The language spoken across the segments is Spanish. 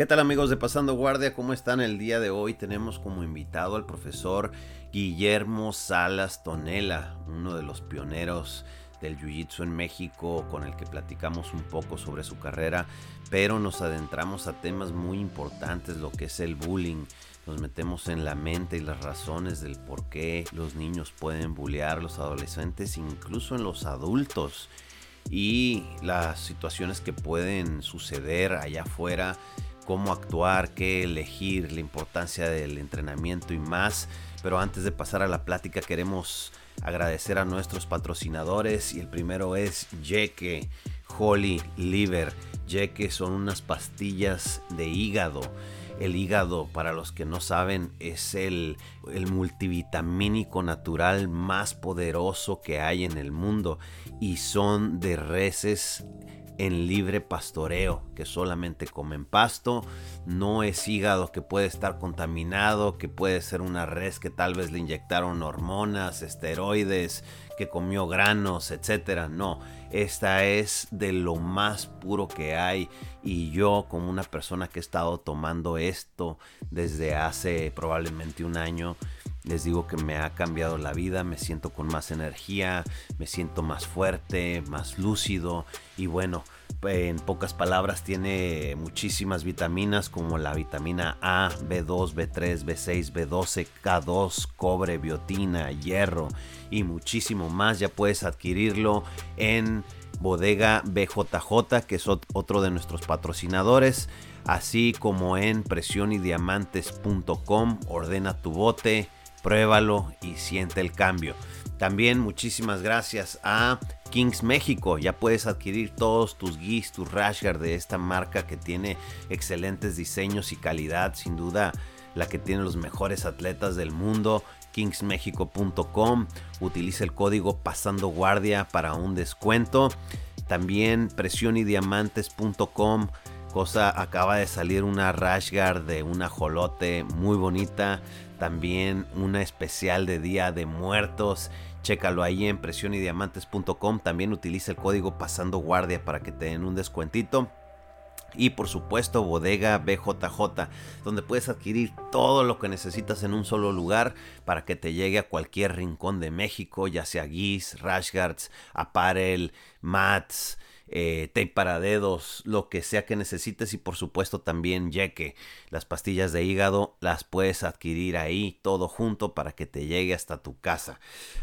¿Qué tal amigos de Pasando Guardia? ¿Cómo están el día de hoy? Tenemos como invitado al profesor Guillermo Salas Tonela, uno de los pioneros del Jiu-Jitsu en México, con el que platicamos un poco sobre su carrera, pero nos adentramos a temas muy importantes, lo que es el bullying. Nos metemos en la mente y las razones del por qué los niños pueden bullear, los adolescentes, incluso en los adultos, y las situaciones que pueden suceder allá afuera cómo actuar, qué elegir, la importancia del entrenamiento y más. Pero antes de pasar a la plática queremos agradecer a nuestros patrocinadores y el primero es Jeque Holy Liver. Jeque son unas pastillas de hígado. El hígado, para los que no saben, es el, el, multivitamínico natural más poderoso que hay en el mundo y son de reses en libre pastoreo, que solamente comen pasto, no es hígado que puede estar contaminado, que puede ser una res que tal vez le inyectaron hormonas, esteroides, que comió granos, etcétera. No, esta es de lo más puro que hay. Y yo como una persona que he estado tomando esto desde hace probablemente un año, les digo que me ha cambiado la vida, me siento con más energía, me siento más fuerte, más lúcido. Y bueno, en pocas palabras tiene muchísimas vitaminas como la vitamina A, B2, B3, B6, B12, K2, cobre, biotina, hierro y muchísimo más. Ya puedes adquirirlo en bodega BJJ, que es otro de nuestros patrocinadores, así como en presionydiamantes.com. Ordena tu bote pruébalo y siente el cambio. También muchísimas gracias a Kings México. Ya puedes adquirir todos tus gis, tus rashguard de esta marca que tiene excelentes diseños y calidad. Sin duda, la que tiene los mejores atletas del mundo. Kingsmexico.com. Utiliza el código Pasando Guardia para un descuento. También presionydiamantes.com. Cosa acaba de salir una rashguard de una jolote muy bonita también una especial de Día de Muertos. Chécalo ahí en presionydiamantes.com. También utiliza el código Pasando Guardia para que te den un descuentito. Y por supuesto, Bodega BJJ, donde puedes adquirir todo lo que necesitas en un solo lugar para que te llegue a cualquier rincón de México, ya sea guis, rashguards, apparel, mats, eh, tape para dedos, lo que sea que necesites y por supuesto también que Las pastillas de hígado las puedes adquirir ahí todo junto para que te llegue hasta tu casa.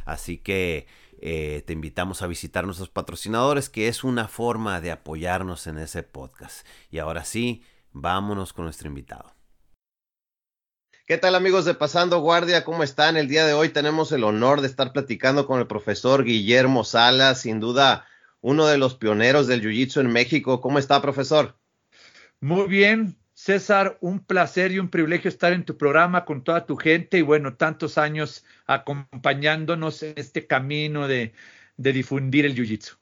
Así que eh, te invitamos a visitar nuestros patrocinadores que es una forma de apoyarnos en ese podcast. Y ahora sí, vámonos con nuestro invitado. ¿Qué tal amigos de Pasando Guardia? ¿Cómo están? El día de hoy tenemos el honor de estar platicando con el profesor Guillermo Salas, sin duda uno de los pioneros del Jiu-Jitsu en México. ¿Cómo está, profesor? Muy bien, César, un placer y un privilegio estar en tu programa con toda tu gente y bueno, tantos años acompañándonos en este camino de, difundir el Jiu-Jitsu.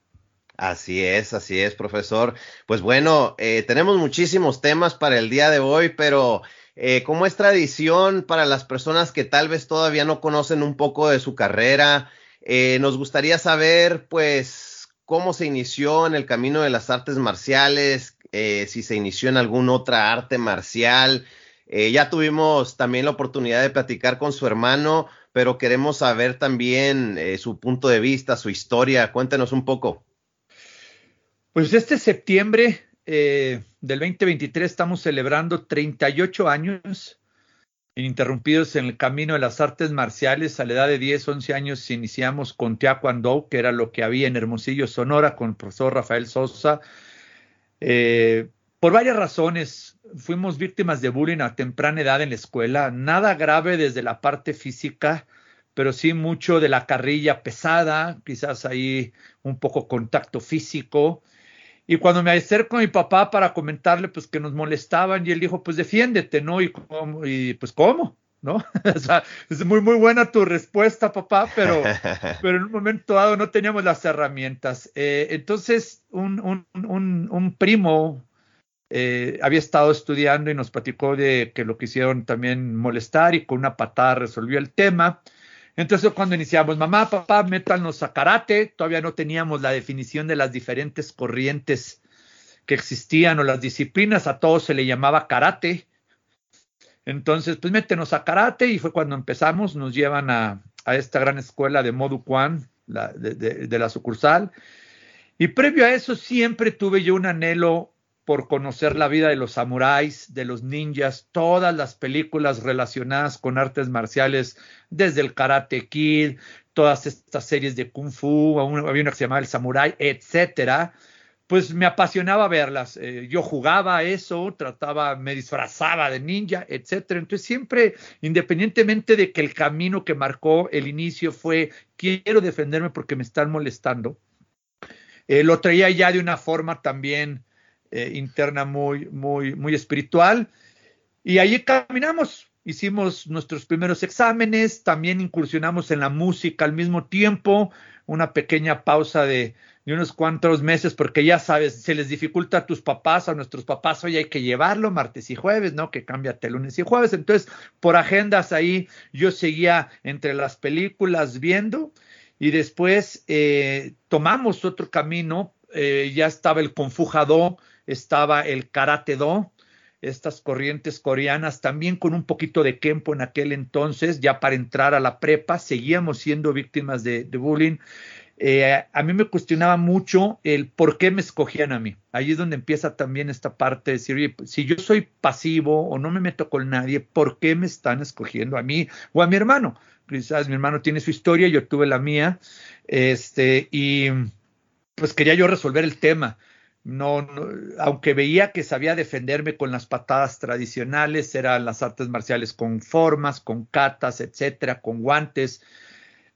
Así es, así es, profesor. Pues bueno, eh, tenemos muchísimos temas para el día de hoy, pero eh, como es tradición para las personas que tal vez todavía no conocen un poco de su carrera, eh, nos gustaría saber, pues, cómo se inició en el camino de las artes marciales, eh, si se inició en alguna otra arte marcial. Eh, ya tuvimos también la oportunidad de platicar con su hermano, pero queremos saber también eh, su punto de vista, su historia. Cuéntenos un poco. Pues este septiembre del 2023 estamos celebrando 38 años ininterrumpidos en el camino de las artes marciales. A la edad de 10, 11 años iniciamos con Taekwondo, que era lo que había en Hermosillo, Sonora, con el profesor Rafael Sosa. Eh, por varias razones, fuimos víctimas de bullying a temprana edad en la escuela. Nada grave desde la parte física, pero sí mucho de la carrilla pesada, quizás ahí un poco contacto físico. Y cuando me acerco a mi papá para comentarle pues que nos molestaban y él dijo, pues defiéndete, ¿no? Y, y pues ¿cómo? ¿No? o sea, es muy, muy buena tu respuesta, papá, pero, pero en un momento dado no teníamos las herramientas. Eh, entonces, un, un, un, un primo eh, había estado estudiando y nos platicó de que lo quisieron también molestar y con una patada resolvió el tema. Entonces cuando iniciamos, mamá, papá, métanos a karate, todavía no teníamos la definición de las diferentes corrientes que existían o las disciplinas, a todos se le llamaba karate. Entonces, pues métenos a karate y fue cuando empezamos, nos llevan a, esta gran escuela de Modu Kwan, de, la sucursal. Y previo a eso siempre tuve yo un anhelo por conocer la vida de los samuráis, de los ninjas, todas las películas relacionadas con artes marciales, desde el Karate Kid, todas estas series de Kung Fu, había una que se llamaba El Samurai, etcétera pues me apasionaba verlas. Eh, yo jugaba eso, trataba, me disfrazaba de ninja, etcétera. Entonces siempre, independientemente de que el camino que marcó el inicio fue quiero defenderme porque me están molestando, eh, lo traía ya de una forma también eh, interna muy, muy, muy espiritual. Y ahí caminamos, hicimos nuestros primeros exámenes, también incursionamos en la música al mismo tiempo, una pequeña pausa de de unos cuantos meses, porque ya sabes, se les dificulta a tus papás, a nuestros papás, hoy hay que llevarlo martes y jueves, ¿no? Que cámbiate lunes y jueves. Entonces, por agendas ahí, yo seguía entre las películas viendo y después eh, tomamos otro camino, eh, ya estaba el Confujado, estaba el Karate Do, estas corrientes coreanas, también con un poquito de Kempo en aquel entonces, ya para entrar a la prepa, seguíamos siendo víctimas de, bullying. Eh, a mí me cuestionaba mucho el por qué me escogían a mí. Ahí es donde empieza también esta parte de decir, oye, si yo soy pasivo o no me meto con nadie, ¿por qué me están escogiendo a mí o a mi hermano? Quizás mi hermano tiene su historia, yo tuve la mía, este, y pues quería yo resolver el tema. No, aunque veía que sabía defenderme con las patadas tradicionales, eran las artes marciales con formas, con catas, etcétera, con guantes,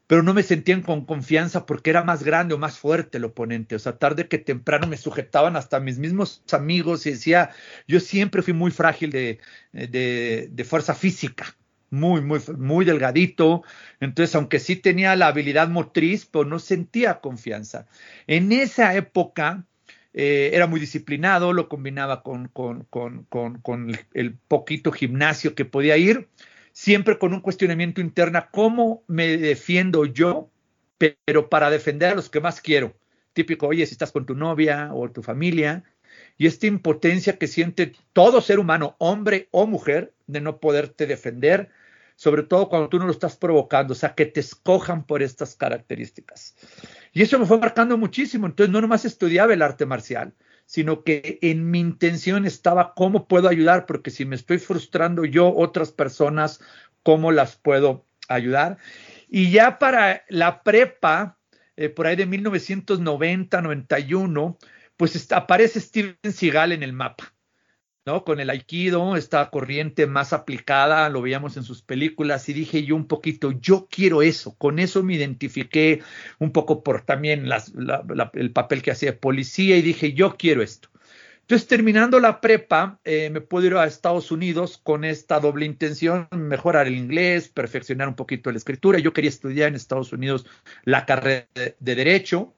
pero no me sentían con confianza porque era más grande o más fuerte el oponente. O sea, tarde que temprano me sujetaban hasta mis mismos amigos y decía, yo siempre fui muy frágil de, de, fuerza física, muy, muy, muy delgadito. Entonces, aunque sí tenía la habilidad motriz, pero no sentía confianza. En esa época, eh, era muy disciplinado, lo combinaba con, con, con, con, el poquito gimnasio que podía ir siempre con un cuestionamiento interno, ¿cómo me defiendo yo, pero para defender a los que más quiero? Típico, oye, si estás con tu novia o tu familia, y esta impotencia que siente todo ser humano, hombre o mujer, de no poderte defender, sobre todo cuando tú no lo estás provocando, o sea, que te escojan por estas características. Y eso me fue marcando muchísimo, entonces no nomás estudiaba el arte marcial, sino que en mi intención estaba cómo puedo ayudar, porque si me estoy frustrando yo, otras personas, ¿cómo las puedo ayudar? Y ya para la prepa, eh, por ahí de 1990, 91, pues aparece Steven Seagal en el mapa. Con el aikido, esta corriente más aplicada, lo veíamos en sus películas y dije yo un poquito, yo quiero eso, con eso me identifiqué un poco por también el papel que hacía de policía y dije yo quiero esto. Entonces, terminando la prepa, eh, me puedo ir a Estados Unidos con esta doble intención, mejorar el inglés, perfeccionar un poquito la escritura. Yo quería estudiar en Estados Unidos la carrera de, Derecho.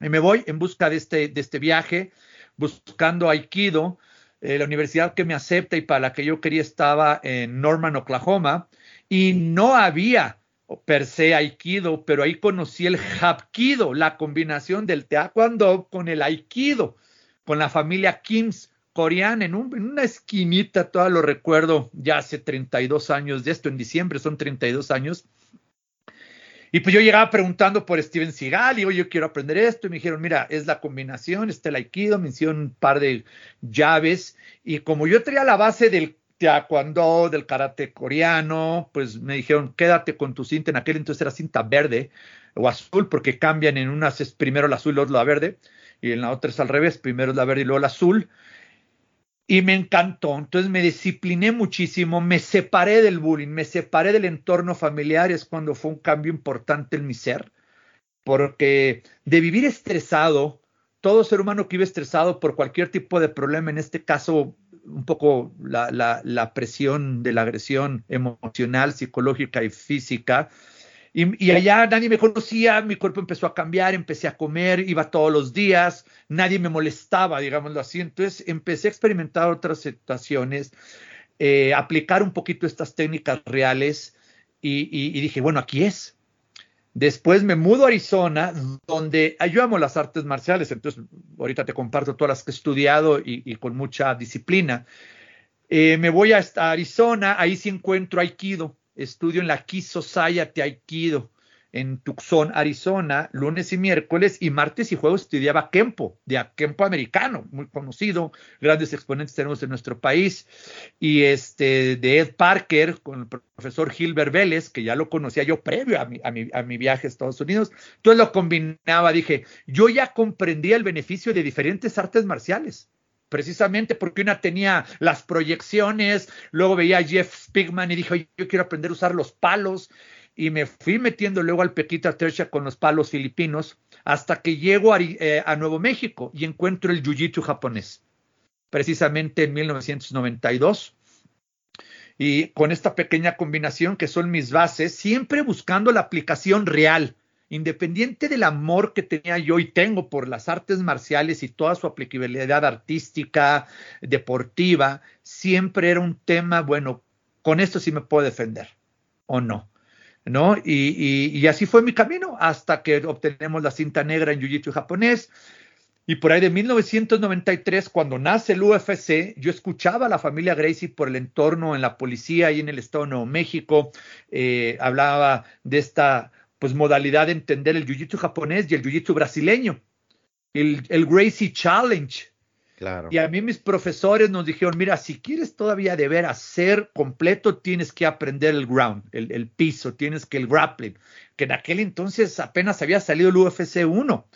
Y me voy en busca de este, de este viaje, buscando Aikido. Eh, la universidad que me acepta y para la que yo quería estaba en Norman, Oklahoma, y no había per se Aikido, pero ahí conocí el Hapkido, la combinación del Taekwondo con el Aikido, con la familia Kims coreana en, en una esquinita, todo lo recuerdo, ya hace 32 años de esto, en diciembre son 32 años, y pues yo llegaba preguntando por Steven Seagal, y yo quiero aprender esto, y me dijeron, mira, es la combinación, está el Aikido, me hicieron un par de llaves, y como yo tenía la base del taekwondo, del karate coreano, pues me dijeron, quédate con tu cinta, en aquel entonces era cinta verde o azul, porque cambian en unas es primero la azul, luego la verde, y en la otra es al revés, primero es la verde y luego la azul, y me encantó. Entonces me discipliné muchísimo, me separé del bullying, me separé del entorno familiar, es cuando fue un cambio importante en mi ser, porque de vivir estresado, todo ser humano que vive estresado por cualquier tipo de problema, en este caso un poco la, la presión de la agresión emocional, psicológica y física, y, allá nadie me conocía, mi cuerpo empezó a cambiar, empecé a comer, iba todos los días, nadie me molestaba, digámoslo así. Entonces empecé a experimentar otras situaciones, eh, aplicar un poquito estas técnicas reales y, dije, bueno, aquí es. Después me mudo a Arizona, donde yo amo las artes marciales, entonces ahorita te comparto todas las que he estudiado y, con mucha disciplina. Eh, me voy a Arizona, ahí sí encuentro Aikido, estudio en la Ki Society Aikido en Tucson, Arizona, lunes y miércoles, y martes y jueves estudiaba Kempo, de Kempo americano, muy conocido, grandes exponentes tenemos en nuestro país, y este de Ed Parker con el profesor Gilbert Vélez, que ya lo conocía yo previo a mi, a mi, a mi viaje a Estados Unidos, entonces lo combinaba, dije, yo ya comprendía el beneficio de diferentes artes marciales precisamente porque una tenía las proyecciones, luego veía a Jeff Spigman y dije, yo quiero aprender a usar los palos, y me fui metiendo luego al Pequita Tercia con los palos filipinos hasta que llego eh, a, Nuevo México y encuentro el Jiu-Jitsu japonés, precisamente en 1992. Y con esta pequeña combinación que son mis bases, siempre buscando la aplicación real, independiente del amor que tenía yo y tengo por las artes marciales y toda su aplicabilidad artística, deportiva, siempre era un tema, bueno, con esto sí me puedo defender o no. ¿no? Y, así fue mi camino hasta que obtenemos la cinta negra en Jiu-Jitsu japonés. Y por ahí de 1993, cuando nace el UFC, yo escuchaba a la familia Gracie por el entorno en la policía y en el Estado de Nuevo México. Eh, hablaba de esta pues, modalidad de entender el Jiu-Jitsu japonés y el Jiu-Jitsu brasileño. El, el Gracie Challenge, y a mí mis profesores nos dijeron, mira, si quieres todavía deber hacer completo, tienes que aprender el ground, el, piso, tienes que el grappling, que en aquel entonces apenas había salido el UFC 1.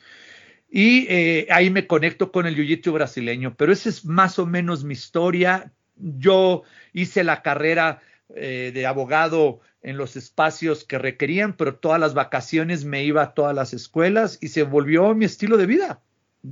Y eh, ahí me conecto con el jiu-jitsu brasileño, pero esa es más o menos mi historia. Yo hice la carrera eh, de abogado en los espacios que requerían, pero todas las vacaciones me iba a todas las escuelas y se volvió mi estilo de vida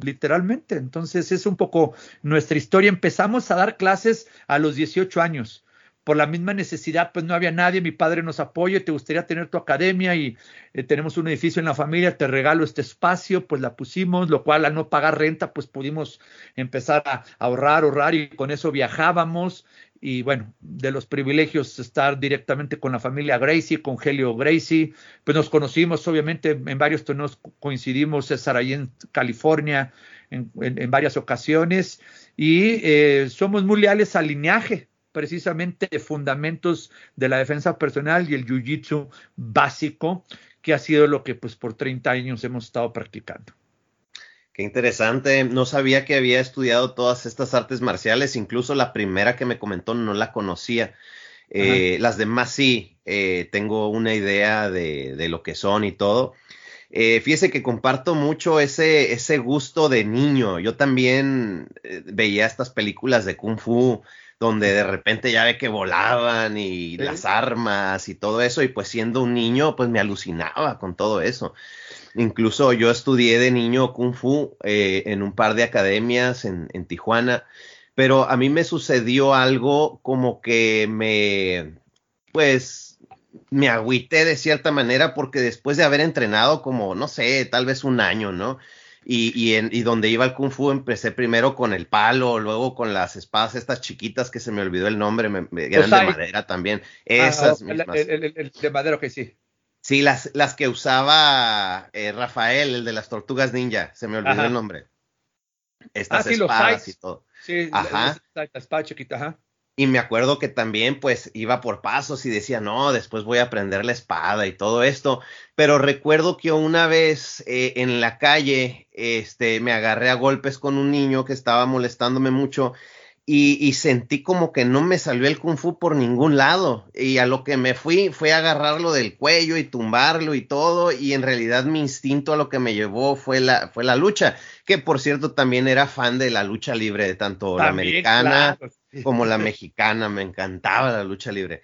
literalmente. Entonces es un poco nuestra historia. Empezamos a dar clases a los 18 años. Por la misma necesidad, pues no había nadie, mi padre nos apoya, te gustaría tener tu academia y eh, tenemos un edificio en la familia, te regalo este espacio, pues la pusimos, lo cual al no pagar renta, pues pudimos empezar a ahorrar, ahorrar y con eso viajábamos y bueno, de los privilegios estar directamente con la familia Gracie, con Helio Gracie, pues nos conocimos, obviamente en varios torneos coincidimos, César ahí en California en, varias ocasiones y eh, somos muy leales al lineaje, precisamente de fundamentos de la defensa personal y el jiu-jitsu básico, que ha sido lo que pues por 30 años hemos estado practicando. Qué interesante. No sabía que había estudiado todas estas artes marciales. Incluso la primera que me comentó no la conocía. Eh, las demás sí, eh, tengo una idea de, lo que son y todo. Eh, fíjese que comparto mucho ese, ese gusto de niño. Yo también veía estas películas de Kung Fu donde de repente ya ve que volaban y las armas y todo eso, y pues siendo un niño, pues me alucinaba con todo eso. Incluso yo estudié de niño kung fu eh, en un par de academias en, Tijuana, pero a mí me sucedió algo como que me, pues, me agüité de cierta manera porque después de haber entrenado como, no sé, tal vez un año, ¿no? Y, y, en, y donde iba el kung fu empecé primero con el palo, luego con las espadas estas chiquitas que se me olvidó el nombre, me, eran de madera también. Ah, Esas el, el, de madera que sí. Sí, las, las que usaba eh, Rafael, el de las tortugas ninja, se me olvidó el nombre. Estas ah, espadas y todo. Sí, ajá. La, espada chiquita, ajá. Y me acuerdo que también pues iba por pasos y decía, no, después voy a aprender la espada y todo esto. Pero recuerdo que una vez eh, en la calle este, me agarré a golpes con un niño que estaba molestándome mucho y, sentí como que no me salió el kung fu por ningún lado. Y a lo que me fui fue agarrarlo del cuello y tumbarlo y todo. Y en realidad mi instinto a lo que me llevó fue la, fue la lucha. Que por cierto también era fan de la lucha libre, de tanto la americana como la mexicana. Me encantaba la lucha libre.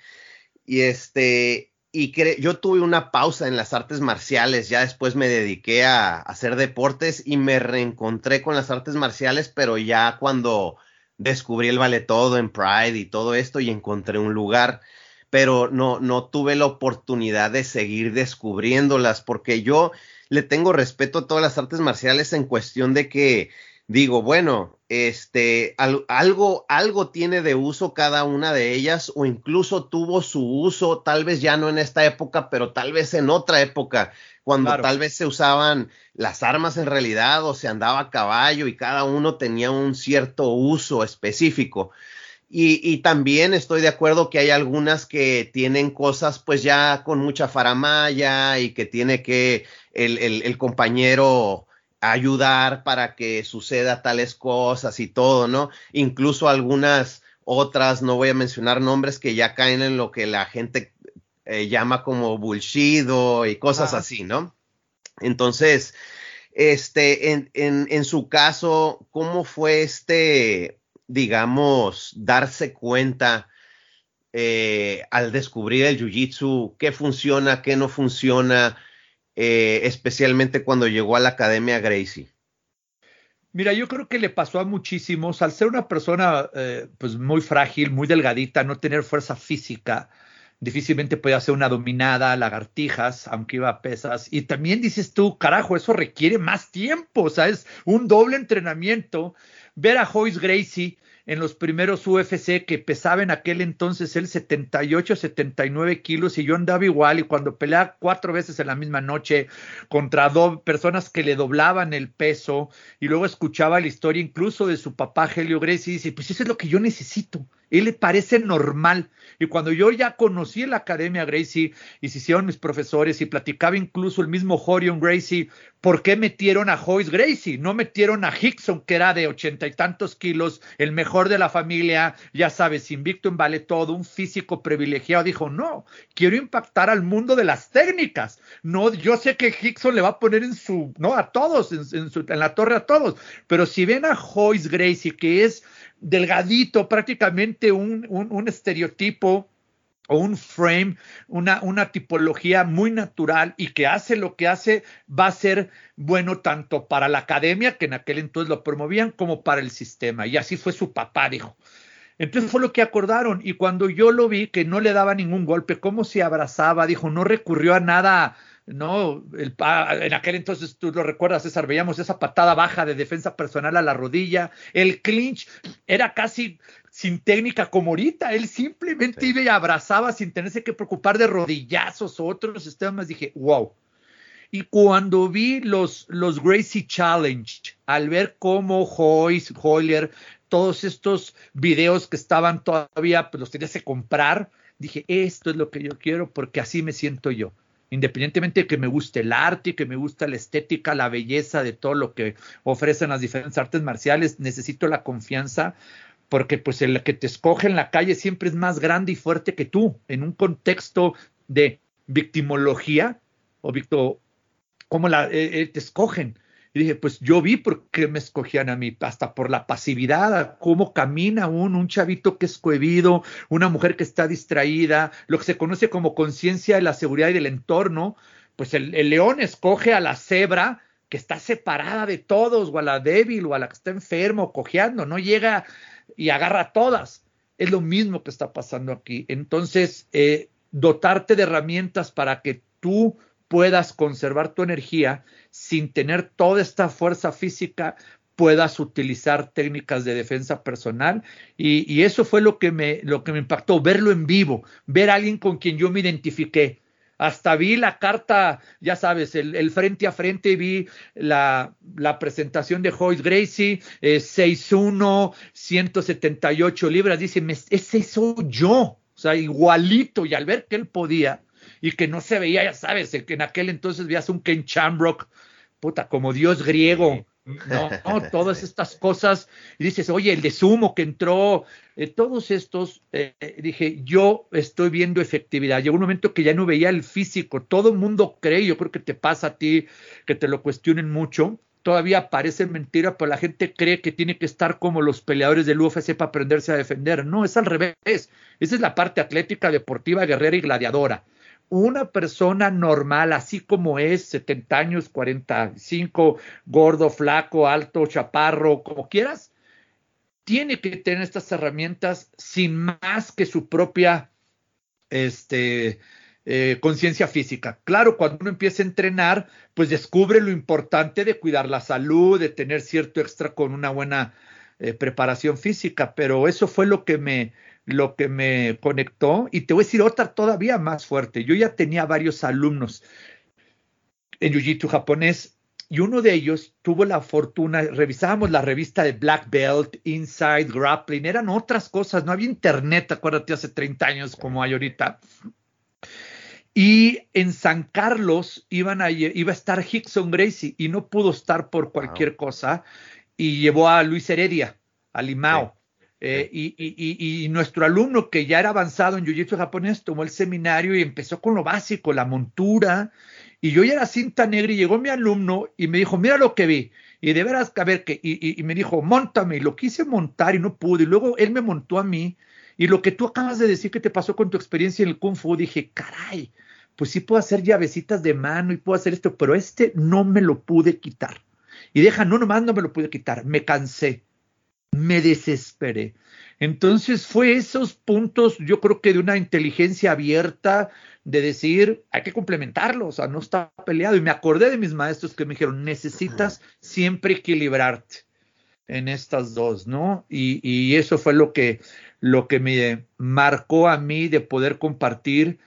Y este, y yo tuve una pausa en las artes marciales, ya después me dediqué a hacer deportes y me reencontré con las artes marciales, pero ya cuando descubrí el vale todo en Pride y todo esto y encontré un lugar, pero no, no tuve la oportunidad de seguir descubriéndolas porque yo le tengo respeto a todas las artes marciales en cuestión de que digo, bueno, este, algo, algo tiene de uso cada una de ellas o incluso tuvo su uso, tal vez ya no en esta época, pero tal vez en otra época, cuando tal vez se usaban las armas en realidad o se andaba a caballo y cada uno tenía un cierto uso específico. Y, también estoy de acuerdo que hay algunas que tienen cosas pues ya con mucha faramaya y que tiene que el, el compañero ayudar para que suceda tales cosas y todo, ¿no? Incluso algunas otras, no voy a mencionar nombres que ya caen en lo que la gente eh, llama como bullshido y cosas así, ¿no? Entonces, este, en, en, en, su caso, ¿cómo fue este, digamos, darse cuenta eh, al descubrir el jiu-jitsu, qué funciona, qué no funciona? Eh, especialmente cuando llegó a la Academia Gracie? Mira, yo creo que le pasó a muchísimos, al ser una persona eh, pues muy frágil, muy delgadita, no tener fuerza física, difícilmente podía hacer una dominada, lagartijas, aunque iba a pesas. Y también dices tú, carajo, eso requiere más tiempo, o sea, es un doble entrenamiento. Ver a Joyce Gracie en los primeros UFC que pesaba en aquel entonces él 78, 79 kilos y yo andaba igual y cuando peleaba cuatro veces en la misma noche contra dos personas que le doblaban el peso y luego escuchaba la historia incluso de su papá Helio Gracie y dice, pues eso es lo que yo necesito. Él le parece normal. Y cuando yo ya conocí la Academia Gracie y se hicieron mis profesores y platicaba incluso el mismo Horion Gracie, ¿por qué metieron a Joyce Gracie? No metieron a Hickson, que era de ochenta y tantos kilos, el mejor de la familia, ya sabes, invicto en vale todo, un físico privilegiado. Dijo, no, quiero impactar al mundo de las técnicas. No, yo sé que Hickson le va a poner en su, no, a todos, en, en la torre a todos, pero si ven a Joyce Gracie, que es delgadito, prácticamente un, un, estereotipo o un frame, una, una, tipología muy natural y que hace lo que hace, va a ser bueno tanto para la academia, que en aquel entonces lo promovían, como para el sistema. Y así fue su papá, dijo. Entonces fue lo que acordaron. Y cuando yo lo vi, que no le daba ningún golpe, cómo se abrazaba, dijo, no recurrió a nada ¿no? El, en aquel entonces, tú lo recuerdas, César, veíamos esa patada baja de defensa personal a la rodilla, el clinch era casi sin técnica como ahorita, él simplemente iba y abrazaba sin tenerse que preocupar de rodillazos o otros temas, dije, wow. Y cuando vi los, los Gracie Challenge, al ver cómo Joyce, Hoyler, todos estos videos que estaban todavía, pues los tenías que comprar, dije, esto es lo que yo quiero porque así me siento yo independientemente de que me guste el arte, que me gusta la estética, la belleza de todo lo que ofrecen las diferentes artes marciales, necesito la confianza porque pues el que te escoge en la calle siempre es más grande y fuerte que tú, en un contexto de victimología, o victo, como la, eh, eh, te escogen. Y dije, pues yo vi por qué me escogían a mí, hasta por la pasividad, cómo camina uno, un chavito que es cohibido, una mujer que está distraída, lo que se conoce como conciencia de la seguridad y del entorno, pues el, león escoge a la cebra que está separada de todos, o a la débil, o a la que está enfermo, cojeando, no llega y agarra a todas. Es lo mismo que está pasando aquí. Entonces, eh, dotarte de herramientas para que tú puedas conservar tu energía sin tener toda esta fuerza física, puedas utilizar técnicas de defensa personal. Y, eso fue lo que, me, lo que me impactó, verlo en vivo, ver a alguien con quien yo me identifiqué. Hasta vi la carta, ya sabes, el, frente a frente, vi la, la presentación de Joyce Gracie, eh, 6'1, 178 libras. Dice, ese soy yo, o sea, igualito. Y al ver que él podía, y que no se veía, ya sabes, que en aquel entonces veías un Ken Chambrock, puta, como dios griego, no, todas estas cosas, y dices, oye, el de sumo que entró, eh, todos estos, eh, dije, yo estoy viendo efectividad. Llegó un momento que ya no veía el físico, todo el mundo cree, yo creo que te pasa a ti, que te lo cuestionen mucho, todavía parece mentira, pero la gente cree que tiene que estar como los peleadores del UFC para aprenderse a defender. No, es al revés. Esa es la parte atlética, deportiva, guerrera y gladiadora una persona normal, así como es, 70 años, 45, gordo, flaco, alto, chaparro, como quieras, tiene que tener estas herramientas sin más que su propia este, eh, conciencia física. Claro, cuando uno empieza a entrenar, pues descubre lo importante de cuidar la salud, de tener cierto extra con una buena eh, preparación física, pero eso fue lo que me lo que me conectó y te voy a decir otra todavía más fuerte. Yo ya tenía varios alumnos en Jiu-Jitsu japonés y uno de ellos tuvo la fortuna, revisábamos la revista de Black Belt, Inside, Grappling, eran otras cosas, no había internet, acuérdate, hace 30 años como hay ahorita. Y en San Carlos iban a, iba a estar Hickson Gracie y no pudo estar por cualquier cosa y llevó a Luis Heredia, a Limao. Eh, y, y, nuestro alumno que ya era avanzado en Jiu-Jitsu japonés tomó el seminario y empezó con lo básico, la montura. Y yo ya era cinta negra y llegó mi alumno y me dijo, mira lo que vi. Y de veras, a ver, que, y, me dijo, montame. Y lo quise montar y no pude. Y luego él me montó a mí. Y lo que tú acabas de decir que te pasó con tu experiencia en el Kung Fu, dije, caray, pues sí puedo hacer llavecitas de mano y puedo hacer esto, pero este no me lo pude quitar. Y deja, no, nomás no me lo pude quitar, me cansé, me desesperé. Entonces fue esos puntos, yo creo que de una inteligencia abierta, de decir, hay que complementarlo, o sea, no está peleado. Y me acordé de mis maestros que me dijeron, necesitas siempre equilibrarte en estas dos, ¿no? Y, y eso fue lo que, lo que me marcó a mí de poder compartir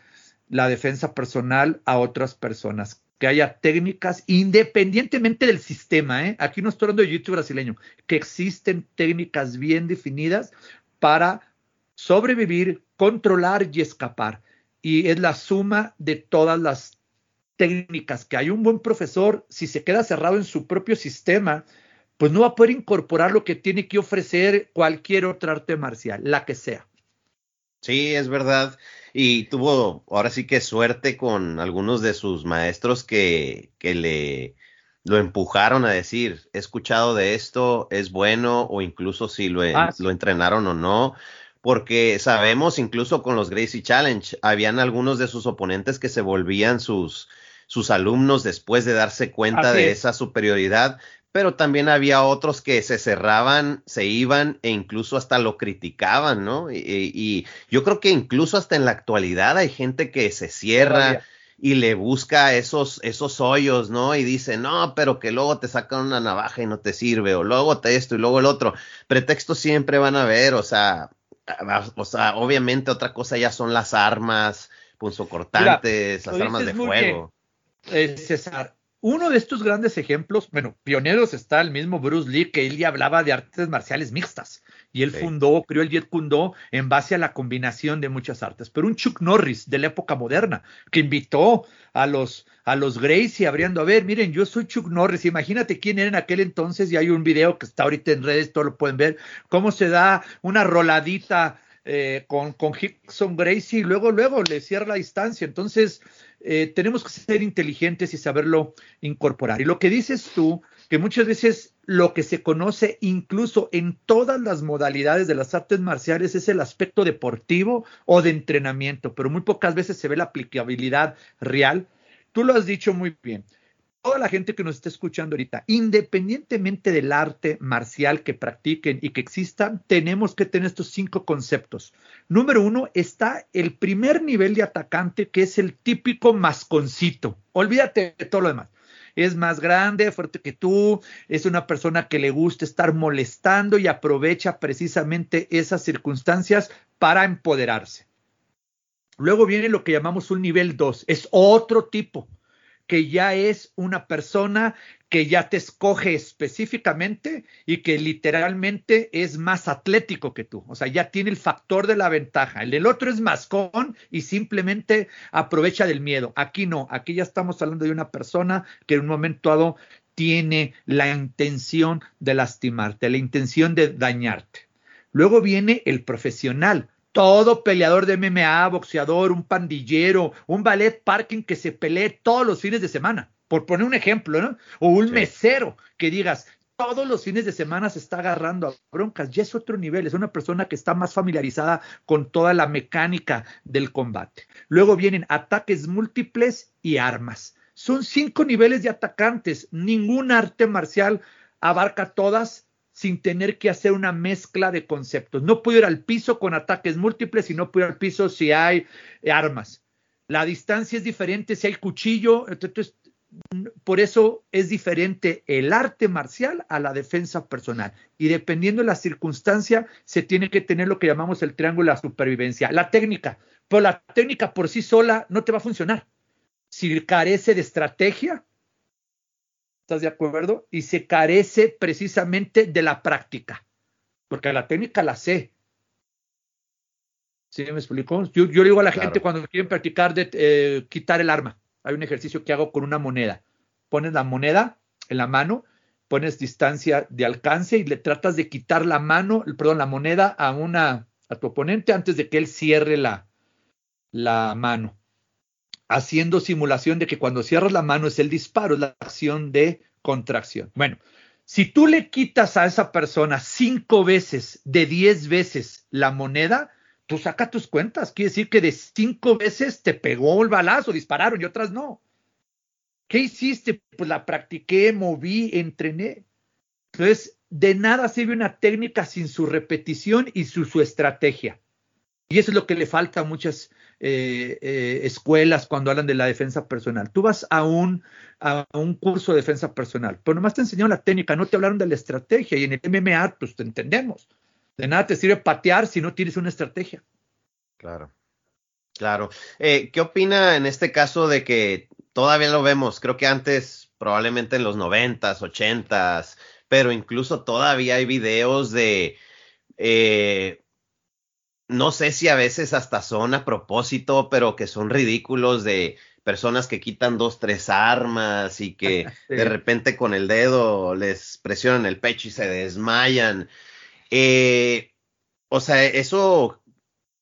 la defensa personal a otras personas. Que haya técnicas, independientemente del sistema, ¿eh? aquí no estoy hablando de YouTube brasileño, que existen técnicas bien definidas para sobrevivir, controlar y escapar. Y es la suma de todas las técnicas que hay. Un buen profesor, si se queda cerrado en su propio sistema, pues no va a poder incorporar lo que tiene que ofrecer cualquier otra arte marcial, la que sea. Sí, es verdad y tuvo ahora sí que suerte con algunos de sus maestros que, que le lo empujaron a decir, he escuchado de esto, es bueno, o incluso si lo, ah, lo entrenaron o no, porque sabemos incluso con los Gracie Challenge, habían algunos de sus oponentes que se volvían sus, sus alumnos después de darse cuenta de esa superioridad, pero también había otros que se cerraban, se iban e incluso hasta lo criticaban, ¿no? Y, yo creo que incluso hasta en la actualidad hay gente que se cierra y le busca esos, esos hoyos, ¿no? Y dice, no, pero que luego te sacan una navaja y no te sirve, o luego te esto y luego el otro. Pretextos siempre van a haber, o sea, o sea, obviamente otra cosa ya son las armas punzocortantes, las armas de fuego. Eh, César, uno de estos grandes ejemplos, bueno, pioneros está el mismo Bruce Lee, que él ya hablaba de artes marciales mixtas. Y él fundó, creó el Jet Kundo en base a la combinación de muchas artes. Pero un Chuck Norris de la época moderna, que invitó a los, a los Gracie abriendo, a ver, miren, yo soy Chuck Norris, imagínate quién era en aquel entonces, y hay un video que está ahorita en redes, todo lo pueden ver, cómo se da una roladita eh, con, con Hickson Gracie y luego, luego le cierra la distancia. Entonces, eh, tenemos que ser inteligentes y saberlo incorporar. Y lo que dices tú, que muchas veces lo que se conoce incluso en todas las modalidades de las artes marciales es el aspecto deportivo o de entrenamiento, pero muy pocas veces se ve la aplicabilidad real. Tú lo has dicho muy bien toda la gente que nos está escuchando ahorita, independientemente del arte marcial que practiquen y que existan, tenemos que tener estos cinco conceptos. Número uno, está el primer nivel de atacante, que es el típico masconcito. Olvídate de todo lo demás. Es más grande, fuerte que tú, es una persona que le gusta estar molestando y aprovecha precisamente esas circunstancias para empoderarse. Luego viene lo que llamamos un nivel 2, es otro tipo que ya es una persona que ya te escoge específicamente y que literalmente es más atlético que tú. O sea, ya tiene el factor de la ventaja. El del otro es mascón y simplemente aprovecha del miedo. Aquí no, aquí ya estamos hablando de una persona que en un momento dado tiene la intención de lastimarte, la intención de dañarte. Luego viene el profesional, todo peleador de MMA, boxeador, un pandillero, un ballet parking que se pelee todos los fines de semana, por poner un ejemplo, ¿no? O un mesero que digas, todos los fines de semana se está agarrando a broncas, ya es otro nivel, es una persona que está más familiarizada con toda la mecánica del combate. Luego vienen ataques múltiples y armas. Son cinco niveles de atacantes, ningún arte marcial abarca todas sin tener que hacer una mezcla de conceptos. No puedo ir al piso con ataques múltiples y no puedo ir al piso si hay armas. La distancia es diferente si hay cuchillo, entonces por eso es diferente el arte marcial a la defensa personal. Y dependiendo de la circunstancia, se tiene que tener lo que llamamos el triángulo de la supervivencia. La técnica, pero la técnica por sí sola no te va a funcionar. Si carece de estrategia, ¿estás de acuerdo? Y se carece precisamente de la práctica, porque la técnica la sé. ¿Sí me explico? Yo, yo digo a la gente cuando quieren practicar de eh, quitar el arma hay un ejercicio que hago con una moneda. Pones la moneda en la mano, pones distancia de alcance y le tratas de quitar la mano, perdón, la moneda a una a tu oponente antes de que él cierre la, la mano. Haciendo simulación de que cuando cierras la mano es el disparo, la acción de contracción. Bueno, si tú le quitas a esa persona cinco veces de diez veces la moneda, tú saca tus cuentas. Quiere decir que de cinco veces te pegó el balazo, dispararon y otras no. ¿Qué hiciste? Pues la practiqué, moví, entrené. Entonces, de nada sirve una técnica sin su repetición y su, su estrategia. Y eso es lo que le falta a muchas eh, eh, escuelas cuando hablan de la defensa personal. Tú vas a un, a un curso de defensa personal, pero nomás te enseñaron la técnica, no te hablaron de la estrategia. Y en el MMA, pues te entendemos. De nada te sirve patear si no tienes una estrategia. Claro. Claro. Eh, ¿Qué opina en este caso de que todavía lo vemos? Creo que antes, probablemente en los noventas, ochentas, pero incluso todavía hay videos de, eh, no sé si a veces hasta son a propósito, pero que son ridículos de personas que quitan dos, tres armas y que de repente con el dedo les presionan el pecho y se desmayan. Eh, o sea, eso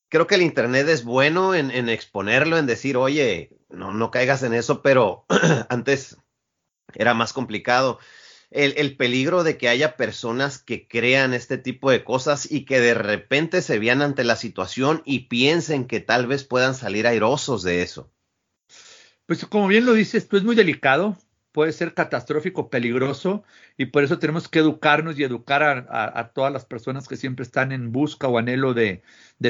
creo que el Internet es bueno en, exponerlo, en decir, oye, no, no caigas en eso, pero antes era más complicado. El, el, peligro de que haya personas que crean este tipo de cosas y que de repente se vean ante la situación y piensen que tal vez puedan salir airosos de eso. Pues como bien lo dices, tú es muy delicado puede ser catastrófico, peligroso, y por eso tenemos que educarnos y educar a, todas las personas que siempre están en busca o anhelo de,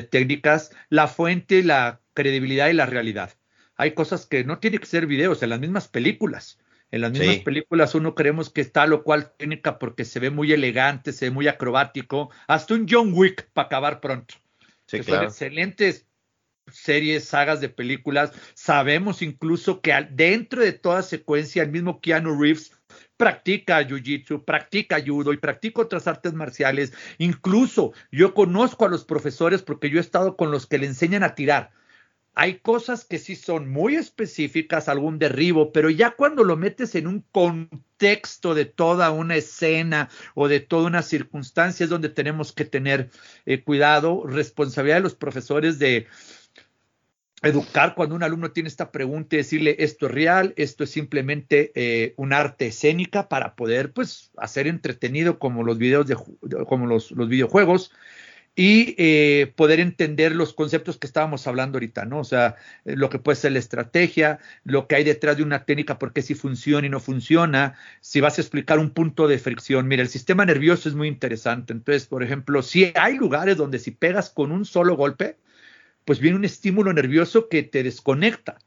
técnicas, la fuente, la credibilidad y la realidad. Hay cosas que no tienen que ser videos, en las mismas películas. En las mismas películas uno creemos que está lo cual técnica porque se ve muy elegante, se ve muy acrobático, hasta un John Wick para acabar pronto. Sí, Son excelentes series, sagas de películas. Sabemos incluso que dentro de toda secuencia el mismo Keanu Reeves practica jiu-jitsu, practica judo y practica otras artes marciales. Incluso yo conozco a los profesores porque yo he estado con los que le enseñan a tirar. Hay cosas que sí son muy específicas, algún derribo, pero ya cuando lo metes en un contexto de toda una escena o de toda una circunstancia es donde tenemos que tener eh, cuidado, responsabilidad de los profesores de, educar cuando un alumno tiene esta pregunta y decirle esto es real, esto es simplemente eh, un arte escénica para poder pues hacer entretenido como los videos de como los, los videojuegos y eh, poder entender los conceptos que estábamos hablando ahorita, ¿no? O sea, eh, lo que puede ser la estrategia, lo que hay detrás de una técnica, por qué si funciona y no funciona, si vas a explicar un punto de fricción. Mira, el sistema nervioso es muy interesante. Entonces, por ejemplo, si hay lugares donde si pegas con un solo golpe, pues viene un estímulo nervioso que te desconecta.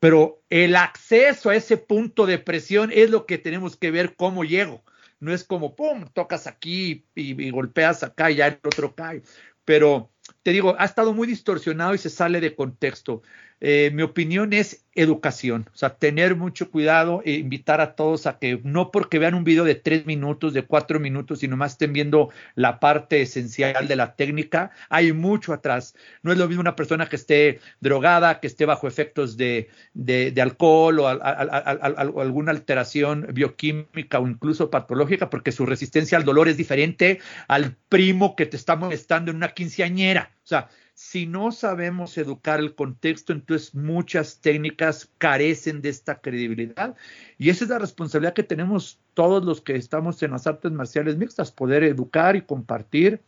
Pero el acceso a ese punto de presión es lo que tenemos que ver cómo llego. No es como, ¡pum!, tocas aquí y, golpeas acá y ya el otro cae. Pero te digo, ha estado muy distorsionado y se sale de contexto. Eh, mi opinión es educación, o sea, tener mucho cuidado e invitar a todos a que no porque vean un video de tres minutos, de cuatro minutos, sino más estén viendo la parte esencial de la técnica, hay mucho atrás. No es lo mismo una persona que esté drogada, que esté bajo efectos de, alcohol o alguna alteración bioquímica o incluso patológica, porque su resistencia al dolor es diferente al primo que te está molestando en una quinceañera. O sea, si no sabemos educar el contexto, entonces muchas técnicas carecen de esta credibilidad. Y esa es la responsabilidad que tenemos todos los que estamos en las artes marciales mixtas, poder educar y compartir.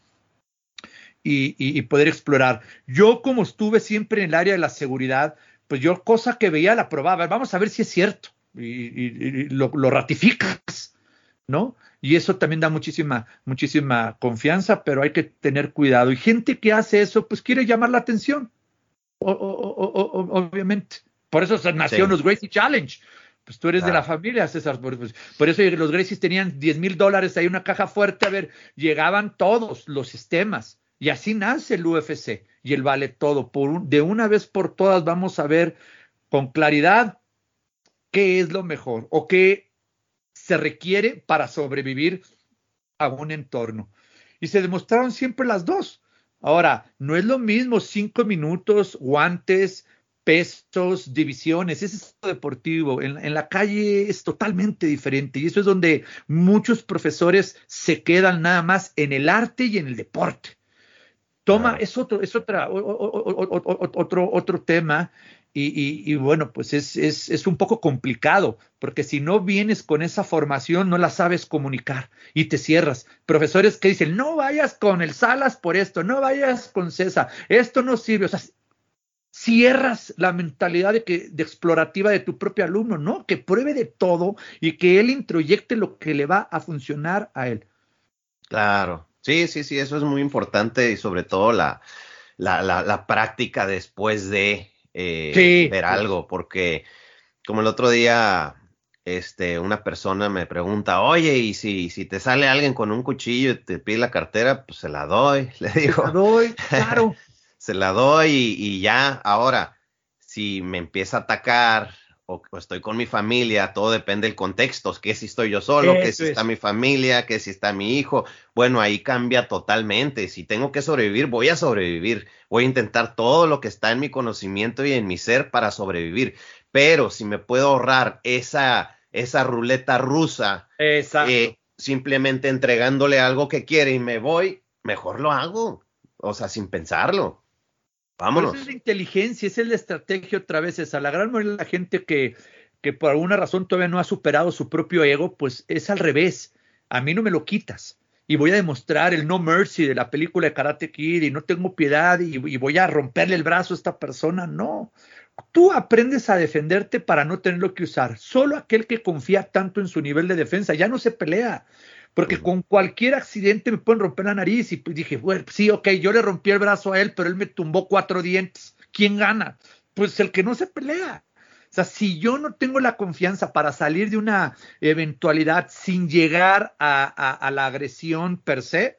Y, poder explorar. Yo como estuve siempre en el área de la seguridad, pues yo cosa que veía la probaba, vamos a ver si es cierto y, lo, lo, ratificas, ¿no? Y eso también da muchísima, muchísima confianza, pero hay que tener cuidado. Y gente que hace eso, pues quiere llamar la atención, obviamente, Por eso nació los Gracie Challenge. Pues tú eres de la familia, César. Por, pues, por, eso los Gracies tenían 10 mil dólares, ahí una caja fuerte, a ver, llegaban todos los sistemas. Y así nace el UFC y el vale todo. Por de una vez por todas vamos a ver con claridad qué es lo mejor o qué se requiere para sobrevivir a un entorno. Y se demostraron siempre las dos. Ahora, no es lo mismo cinco minutos, guantes, pesos, divisiones, ese es deportivo. En, en, la calle es totalmente diferente y eso es donde muchos profesores se quedan nada más en el arte y en el deporte. Toma, es otro, es otra, otro, otro tema y, bueno, pues es, es, es, un poco complicado, porque si no vienes con esa formación, no la sabes comunicar y te cierras. Profesores que dicen, no vayas con el Salas por esto, no vayas con César, esto no sirve. O sea, cierras la mentalidad de, que, de explorativa de tu propio alumno, ¿no? Que pruebe de todo y que él introyecte lo que le va a funcionar a él. Claro, sí, sí, sí, eso es muy importante y sobre todo la, la, la práctica después de eh, ver algo, porque como el otro día, este, una persona me pregunta, oye, y si, si te sale alguien con un cuchillo y te pide la cartera, pues se la doy, le digo. Se la doy, claro. se la doy y, ya, ahora, si me empieza a atacar o, estoy con mi familia, todo depende del contexto, que si estoy yo solo, que si está mi familia, que si está mi hijo, bueno, ahí cambia totalmente. Si tengo que sobrevivir, voy a sobrevivir, voy a intentar todo lo que está en mi conocimiento y en mi ser para sobrevivir. Pero si me puedo ahorrar esa, esa ruleta rusa, eh, simplemente entregándole algo que quiere y me voy, mejor lo hago, o sea, sin pensarlo. Vámonos. es la inteligencia, es la estrategia otra vez. Esa. La gran mayoría de la gente que, que por alguna razón todavía no ha superado su propio ego, pues es al revés. A mí no me lo quitas. Y voy a demostrar el no mercy de la película de Karate Kid y no tengo piedad y, y voy a romperle el brazo a esta persona. No. Tú aprendes a defenderte para no tenerlo que usar. Solo aquel que confía tanto en su nivel de defensa ya no se pelea porque con cualquier accidente me pueden romper la nariz. Y pues dije, bueno, sí, ok, yo le rompí el brazo a él, pero él me tumbó cuatro dientes. ¿Quién gana? Pues el que no se pelea. O sea, si yo no tengo la confianza para salir de una eventualidad sin llegar a, la agresión per se,